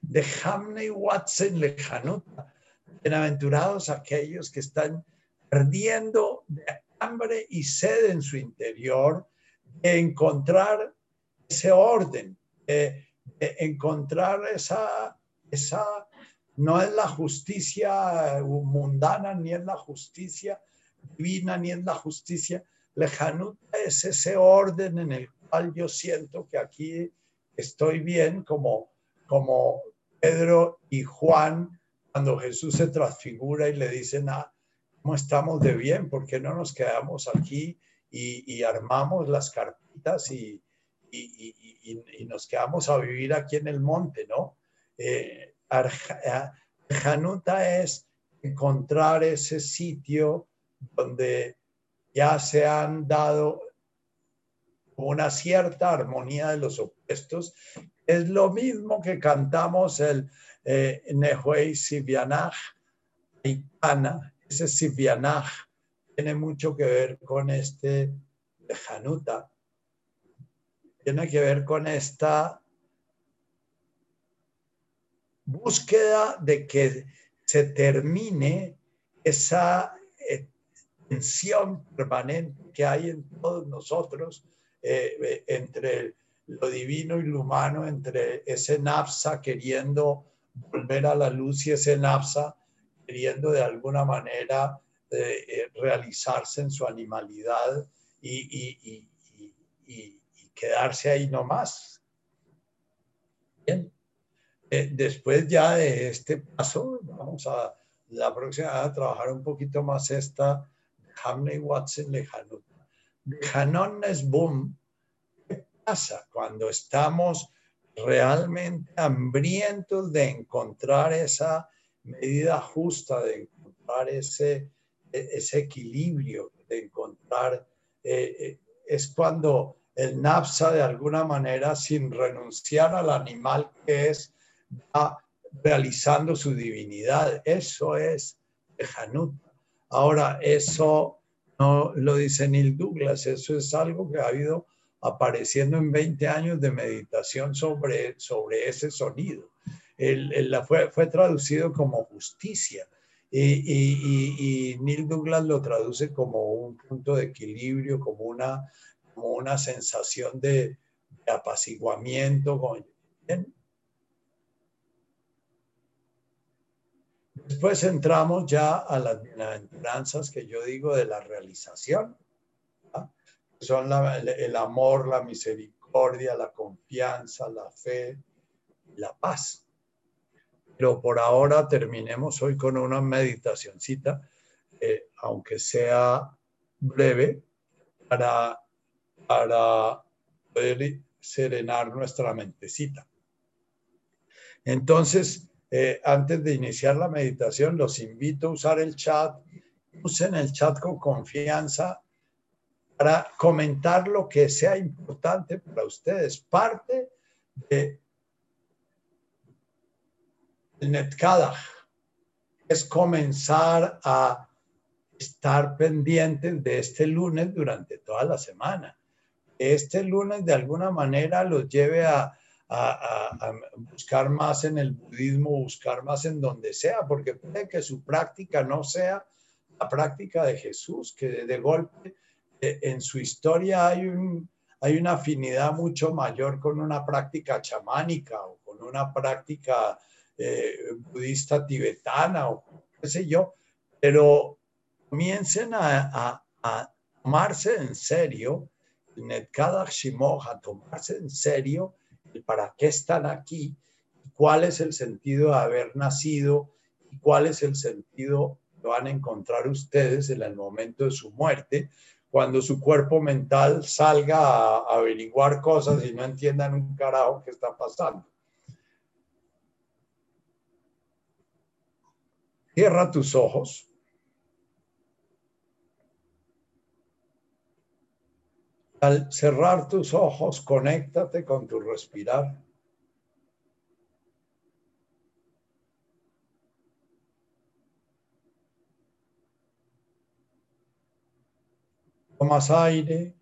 de Hamney Watson Lejanuta. Bienaventurados aquellos que están perdiendo de hambre y sed en su interior, de encontrar ese orden, de encontrar esa, esa, no es la justicia mundana, ni es la justicia divina, ni es la justicia lejanuta, es ese orden en el cual yo siento que aquí estoy bien, como, como Pedro y Juan, cuando Jesús se transfigura y le dicen, ah, ¿cómo estamos de bien? ¿Por qué no nos quedamos aquí y, armamos las carpitas y, y, nos quedamos a vivir aquí en el monte, ¿no? Eh, Januta es encontrar ese sitio donde ya se han dado una cierta armonía de los opuestos. Es lo mismo que cantamos el eh, Nehuey Sivianaj, Ese Sivianaj tiene mucho que ver con este Januta tiene que ver con esta búsqueda de que se termine esa eh, tensión permanente que hay en todos nosotros eh, eh, entre lo divino y lo humano, entre ese napsa queriendo volver a la luz y ese napsa queriendo de alguna manera realizarse en su animalidad y, quedarse ahí nomás. Bien. Eh, después ya de este paso, vamos a la próxima a trabajar un poquito más esta Hamney Watson Lejanut. Hanon es boom. ¿Qué pasa cuando estamos realmente hambrientos de encontrar esa medida justa, de encontrar ese, e, ese equilibrio, de encontrar, eh, eh, es cuando el napsa de alguna manera sin renunciar al animal que es, realizando su divinidad. Eso es Hanut. Ahora, eso no lo dice Neil Douglas, eso es algo que ha ido apareciendo en 20 años de meditación sobre, sobre ese sonido. El, fue, fue, traducido como justicia y, y, y Neil Douglas lo traduce como un punto de equilibrio, como una como una sensación de, apaciguamiento. Después entramos ya a las bienaventuranzas que yo digo de la realización. Son el amor, la misericordia, la confianza, la fe, la paz. Pero por ahora terminemos hoy con una meditacioncita, eh, aunque sea breve, para para poder serenar nuestra mentecita. Entonces, eh, antes de iniciar la meditación, los invito a usar el chat. Usen el chat con confianza para comentar lo que sea importante para ustedes. Parte de el es comenzar a estar pendientes de este lunes durante toda la semana este lunes de alguna manera los lleve a, buscar más en el budismo, buscar más en donde sea, porque puede que su práctica no sea la práctica de Jesús, que de golpe eh, en su historia hay, un, hay una afinidad mucho mayor con una práctica chamánica o con una práctica eh, budista tibetana o qué sé yo, pero comiencen a, a, tomarse en serio, a tomarse en serio para qué están aquí, cuál es el sentido de haber nacido y cuál es el sentido que van a encontrar ustedes en el momento de su muerte, cuando su cuerpo mental salga a averiguar cosas y no entiendan un carajo qué está pasando. Cierra tus ojos. Al cerrar tus ojos, conéctate con tu respirar. Tomas aire.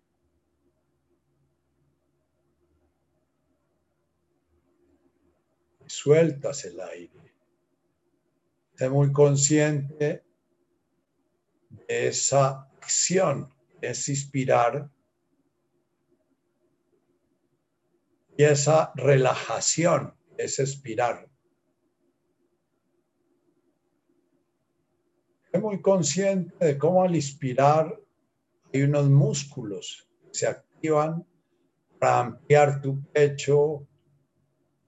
Sueltas el aire. Sé muy consciente de esa acción, es inspirar y esa relajación, es expirar. Sé muy consciente de cómo al inspirar hay unos músculos que se activan para ampliar tu pecho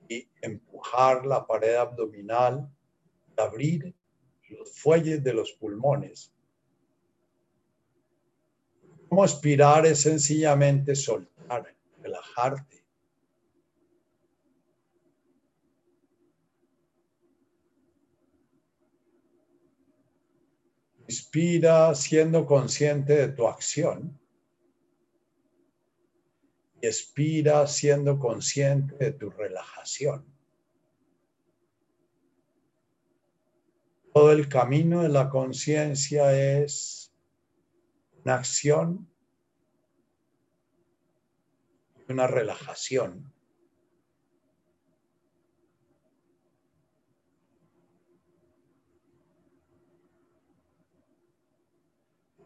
y empujar la pared abdominal, abrir los fuelles de los pulmones. Cómo expirar es sencillamente soltar, relajarte. Inspira siendo consciente de tu acción. Y expira siendo consciente de tu relajación. Todo el camino de la conciencia es una acción, una relajación.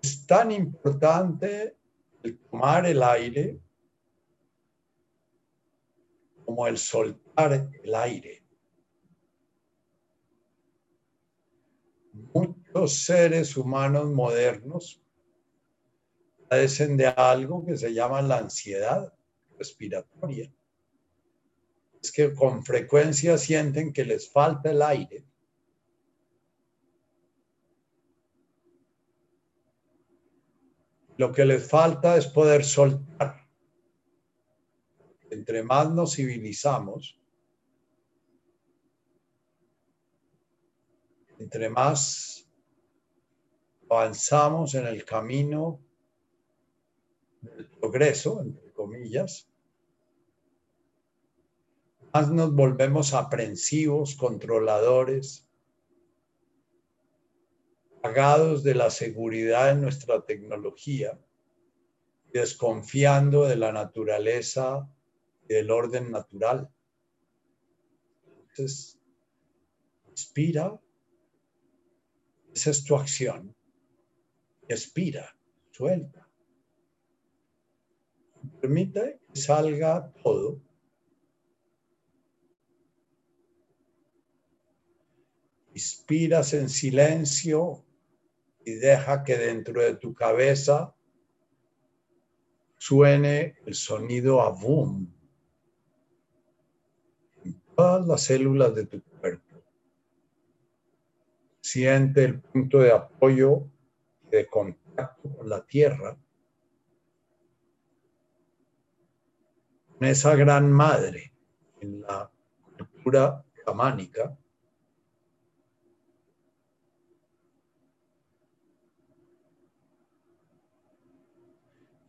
Es tan importante el tomar el aire como el soltar el aire. Muchos seres humanos modernos padecen de algo que se llama la ansiedad respiratoria. Es que con frecuencia sienten que les falta el aire Lo que les falta es poder soltar. Entre más nos civilizamos, entre más avanzamos en el camino del progreso, entre comillas, más nos volvemos aprensivos, controladores, pagados de la seguridad de nuestra tecnología, desconfiando de la naturaleza del orden natural. Entonces, inspira, esa es tu acción. Expira, suelta. Permite que salga todo. Inspiras en silencio y deja que dentro de tu cabeza suene el sonido a boom en todas las células de tu cuerpo. Siente el punto de apoyo y de contacto con la tierra, con esa gran madre en la cultura chamánica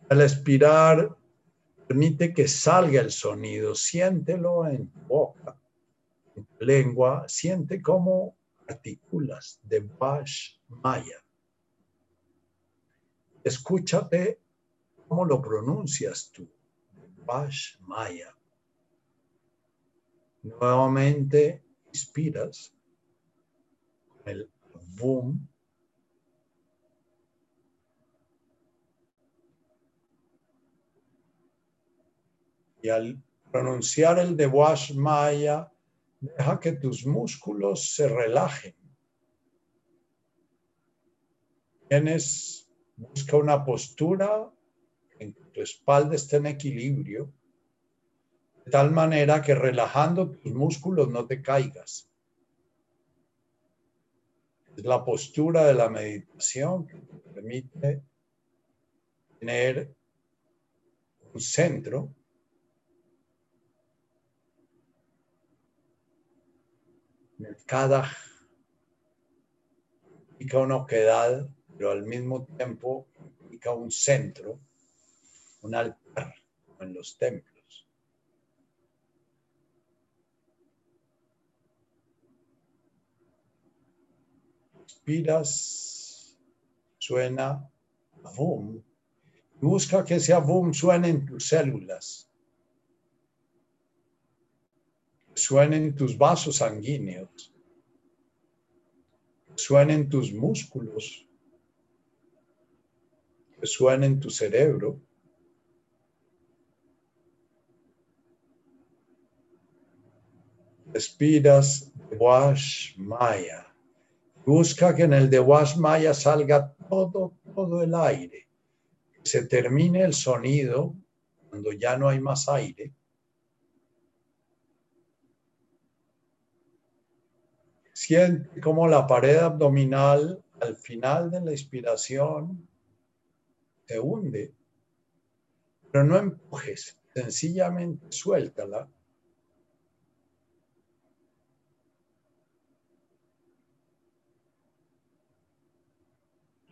Al expirar, permite que salga el sonido, siéntelo en tu boca, en tu lengua, siente cómo articulas de Bash Maya. Escúchate cómo lo pronuncias tú, Wash Maya. Nuevamente inspiras el boom. Y al pronunciar el de Wash Maya, deja que tus músculos se relajen. Tienes, busca una postura en que tu espalda esté en equilibrio, de tal manera que relajando tus músculos no te caigas. Es la postura de la meditación que te permite tener un centro cada implica una oquedad, pero al mismo tiempo implica un centro, un altar en los templos. Inspiras, suena boom, busca que ese boom suene en tus células suenen tus vasos sanguíneos, suenen tus músculos, suenen tu cerebro. Respiras de Wash Maya. Busca que en el de Wash Maya salga todo, todo el aire. Que se termine el sonido cuando ya no hay más aire Siente como la pared abdominal al final de la inspiración se hunde, pero no empujes, sencillamente suéltala.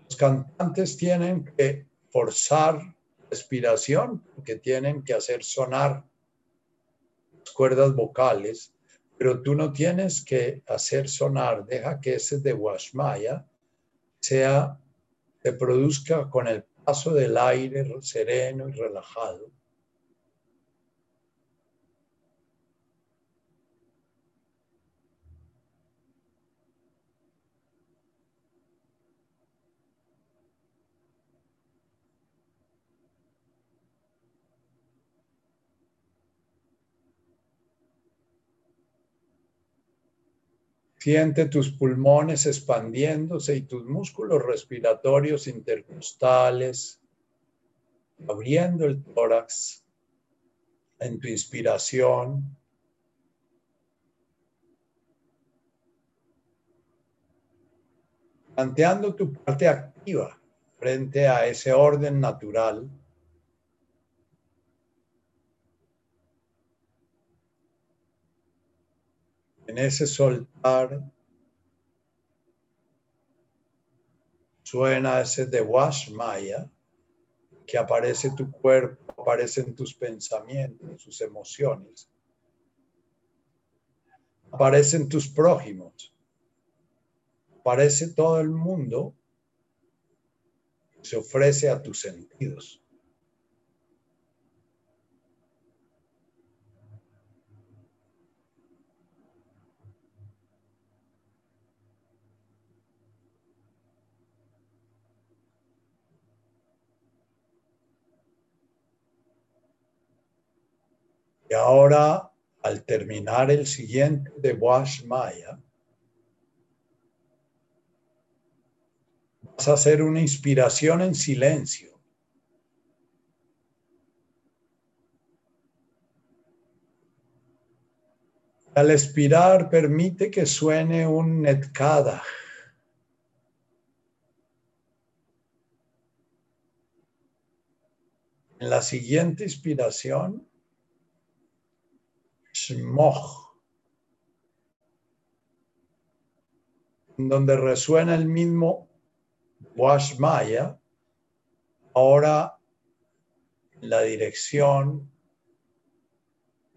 Los cantantes tienen que forzar respiración porque tienen que hacer sonar las cuerdas vocales pero tú no tienes que hacer sonar, deja que ese de Washmaya sea, se produzca con el paso del aire sereno y relajado. Siente tus pulmones expandiéndose y tus músculos respiratorios intercostales, abriendo el tórax en tu inspiración. Planteando tu parte activa frente a ese orden natural En ese soltar suena ese de Wash Maya, que aparece tu cuerpo, aparecen tus pensamientos, tus emociones, aparecen tus prójimos, aparece todo el mundo, se ofrece a tus sentidos. Y ahora, al terminar el siguiente de Wash Maya, vas a hacer una inspiración en silencio. Al expirar, permite que suene un netkada. En la siguiente inspiración, Shmoch, donde resuena el mismo Washmaya, ahora la dirección,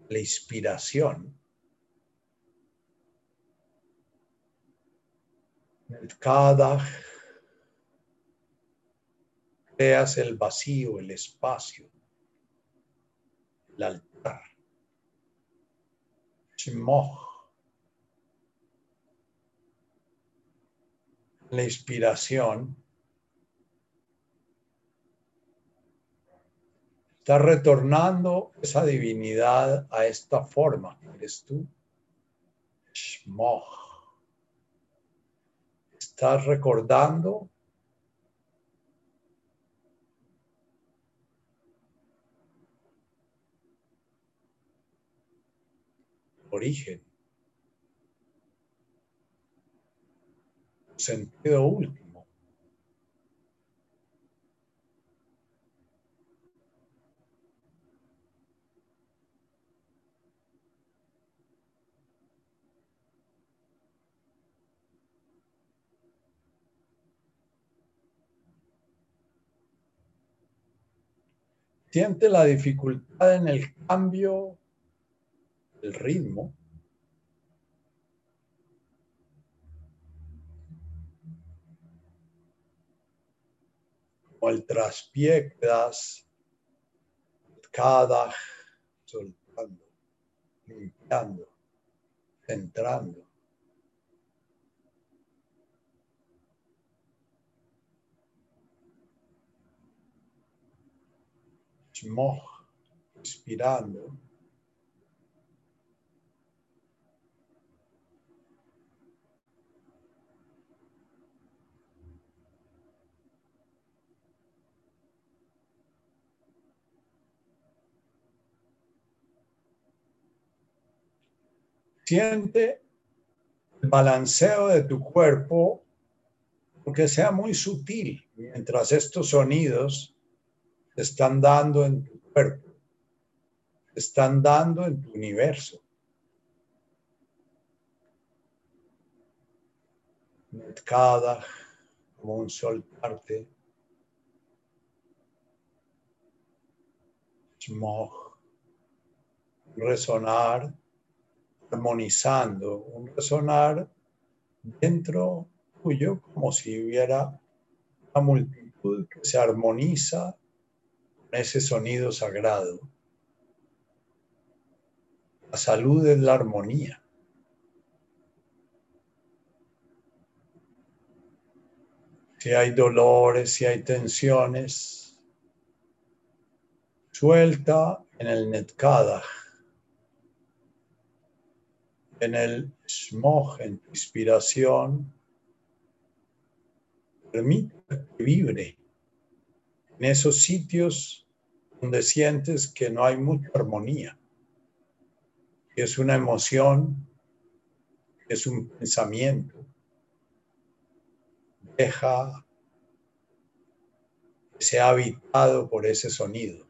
la inspiración. Cada creas el vacío, el espacio el La inspiración está retornando esa divinidad a esta forma. Eres tú. Shmoch. Estás recordando origen, sentido último. Siente la dificultad en el cambio el ritmo. Como el traspié das cada soltando, limpiando, centrando. inspirando. Siente el balanceo de tu cuerpo, aunque sea muy sutil, mientras estos sonidos están dando en tu cuerpo, están dando en tu universo. Cada como un soltarte. resonar armonizando, un resonar dentro tuyo como si hubiera una multitud que se armoniza con ese sonido sagrado. La salud es la armonía. Si hay dolores, si hay tensiones, suelta en el Netkadach en el smog, en tu inspiración, permite que vibre en esos sitios donde sientes que no hay mucha armonía, que es una emoción, que es un pensamiento. Deja que sea habitado por ese sonido.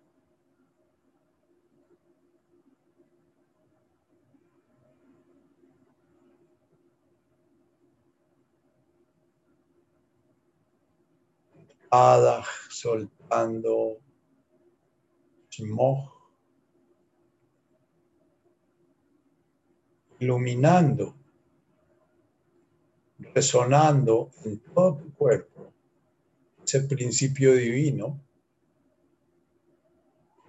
Soltando iluminando, resonando en todo tu cuerpo ese principio divino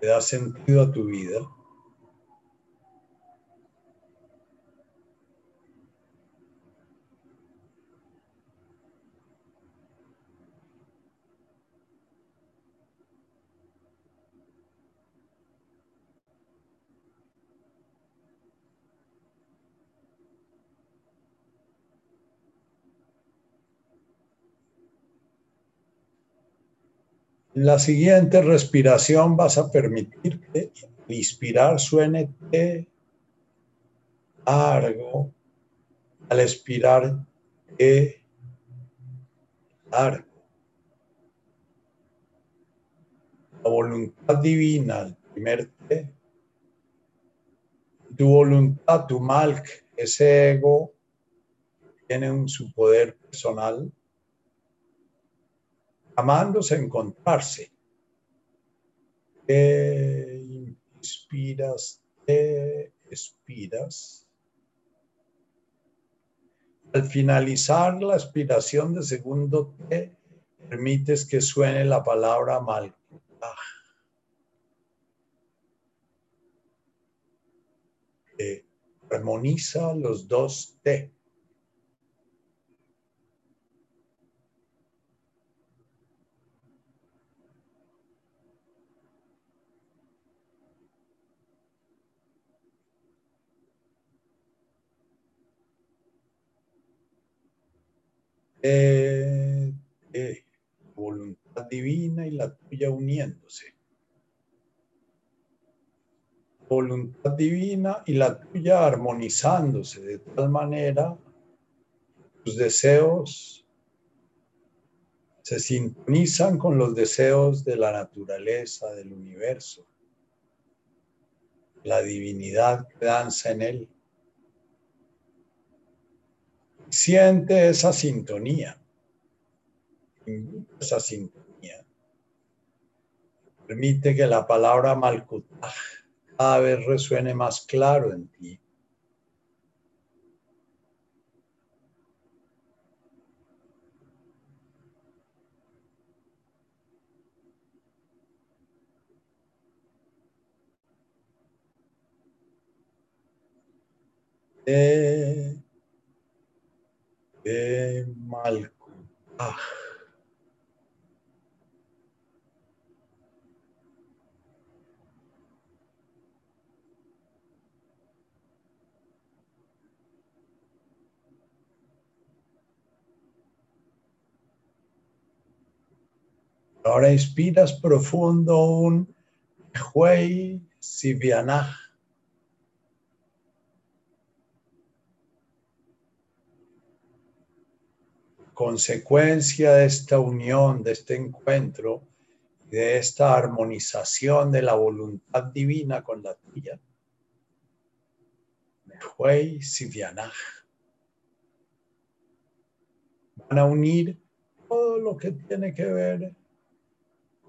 que da sentido a tu vida. La siguiente respiración vas a permitir que inspirar suene T largo, al expirar T largo. La voluntad divina, el primer T, tu voluntad, tu malk, ese ego, tiene su poder personal, amándose encontrarse. Te inspiras, te expiras. Al finalizar la aspiración de segundo T, permites que suene la palabra mal. Armoniza los dos T. Eh, eh, voluntad divina y la tuya uniéndose. Voluntad divina y la tuya armonizándose de tal manera tus deseos se sintonizan con los deseos de la naturaleza, del universo, la divinidad que danza en él. Siente esa sintonía. Esa sintonía. Permite que la palabra Malkutaj cada vez resuene más claro en ti. Eh, de Malkutaj. Ahora inspiras profundo un Huey Sivianaj. Consecuencia de esta unión, de este encuentro, de esta armonización de la voluntad divina con la tuya. Mehuey Sivianaj. Van a unir todo lo que tiene que ver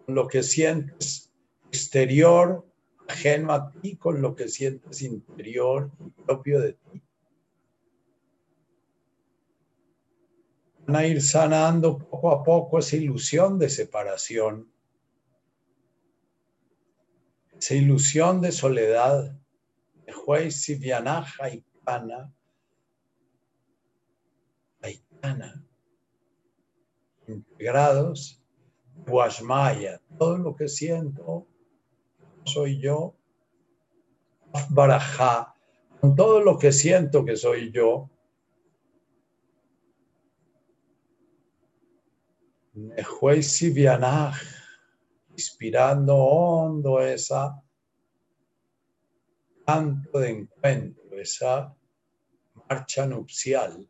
con lo que sientes exterior, ajeno a ti, con lo que sientes interior y propio de ti. Van a ir sanando poco a poco esa ilusión de separación, esa ilusión de soledad, de juez y Kana, Aitana, integrados, Guashmaya, todo lo que siento soy yo, Baraja, con todo lo que siento que soy yo, Sivianaj, inspirando hondo esa canto de encuentro, esa marcha nupcial.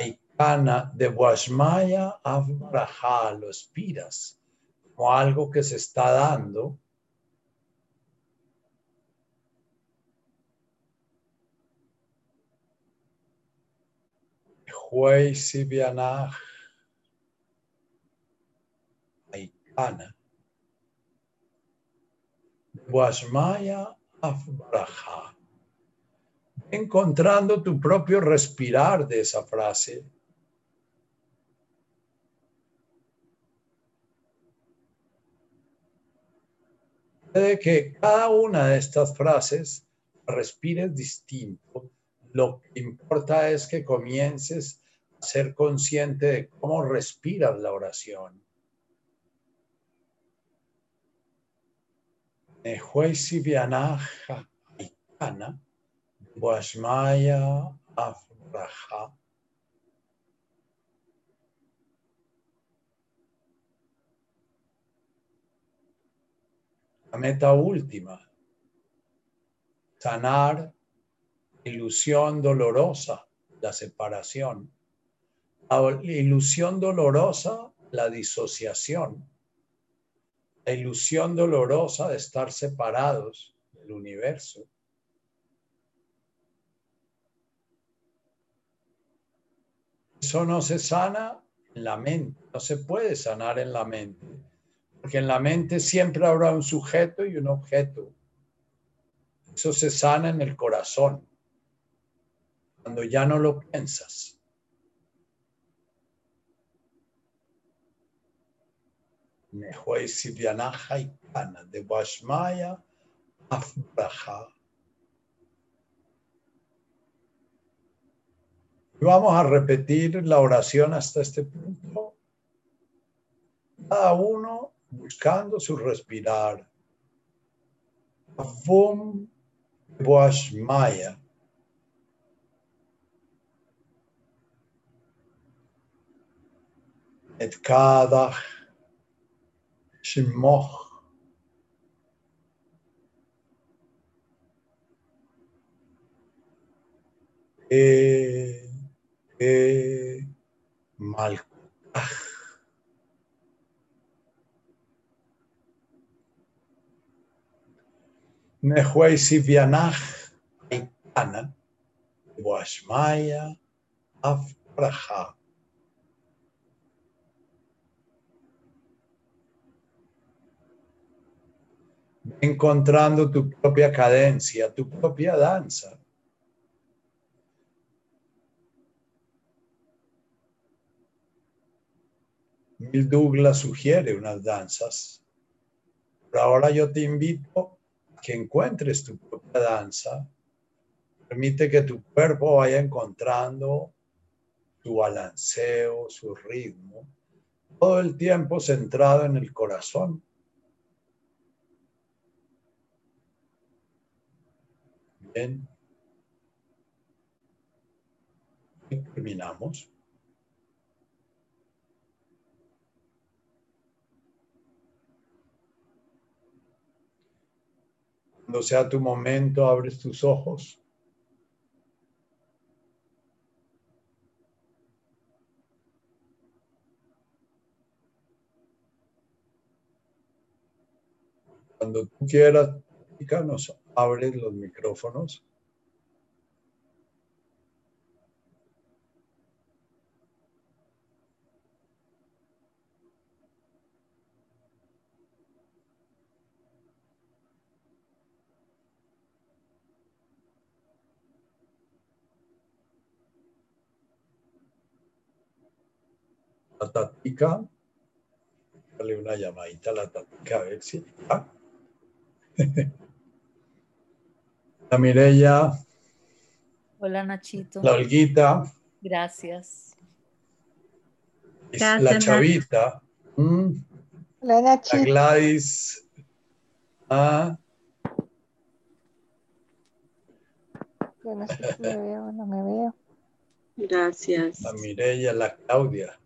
Aikana de Washmaya Avraha, lo inspiras como algo que se está dando. Huey Sivianaj Ana. Guasmaya Afbraja. Encontrando tu propio respirar de esa frase. Puede que cada una de estas frases respires distinto. Lo que importa es que comiences a ser consciente de cómo respiras la oración. Nehuesivianaja Aikana, Guasmaya Afraja. La meta última, sanar ilusión dolorosa, la separación. Ilusión dolorosa, la disociación la ilusión dolorosa de estar separados del universo. Eso no se sana en la mente, no se puede sanar en la mente, porque en la mente siempre habrá un sujeto y un objeto. Eso se sana en el corazón, cuando ya no lo piensas. Mehuay Sivyanaja y Pana, de Washmaya Afbraja. Vamos a repetir la oración hasta este punto. Cada uno buscando su respirar. Avum Washmaya. Etkadach kadach shmoch e, e malkach Nehuay Sivianach Aitana Washmaya encontrando tu propia cadencia, tu propia danza. Mil Douglas sugiere unas danzas. Pero ahora yo te invito a que encuentres tu propia danza. Permite que tu cuerpo vaya encontrando su balanceo, su ritmo, todo el tiempo centrado en el corazón. Terminamos. Cuando sea tu momento, abres tus ojos. Cuando tú quieras, nos abres los micrófonos. La tatica, dale una llamadita a la tatica a ver si <laughs> La Mireya. Hola Nachito. La Olguita. Gracias. la Chavita. Mm. Hola Nachito. La Gladys. Ah. Yo no sé si me veo o no me veo. Gracias. La Mireya, la Claudia.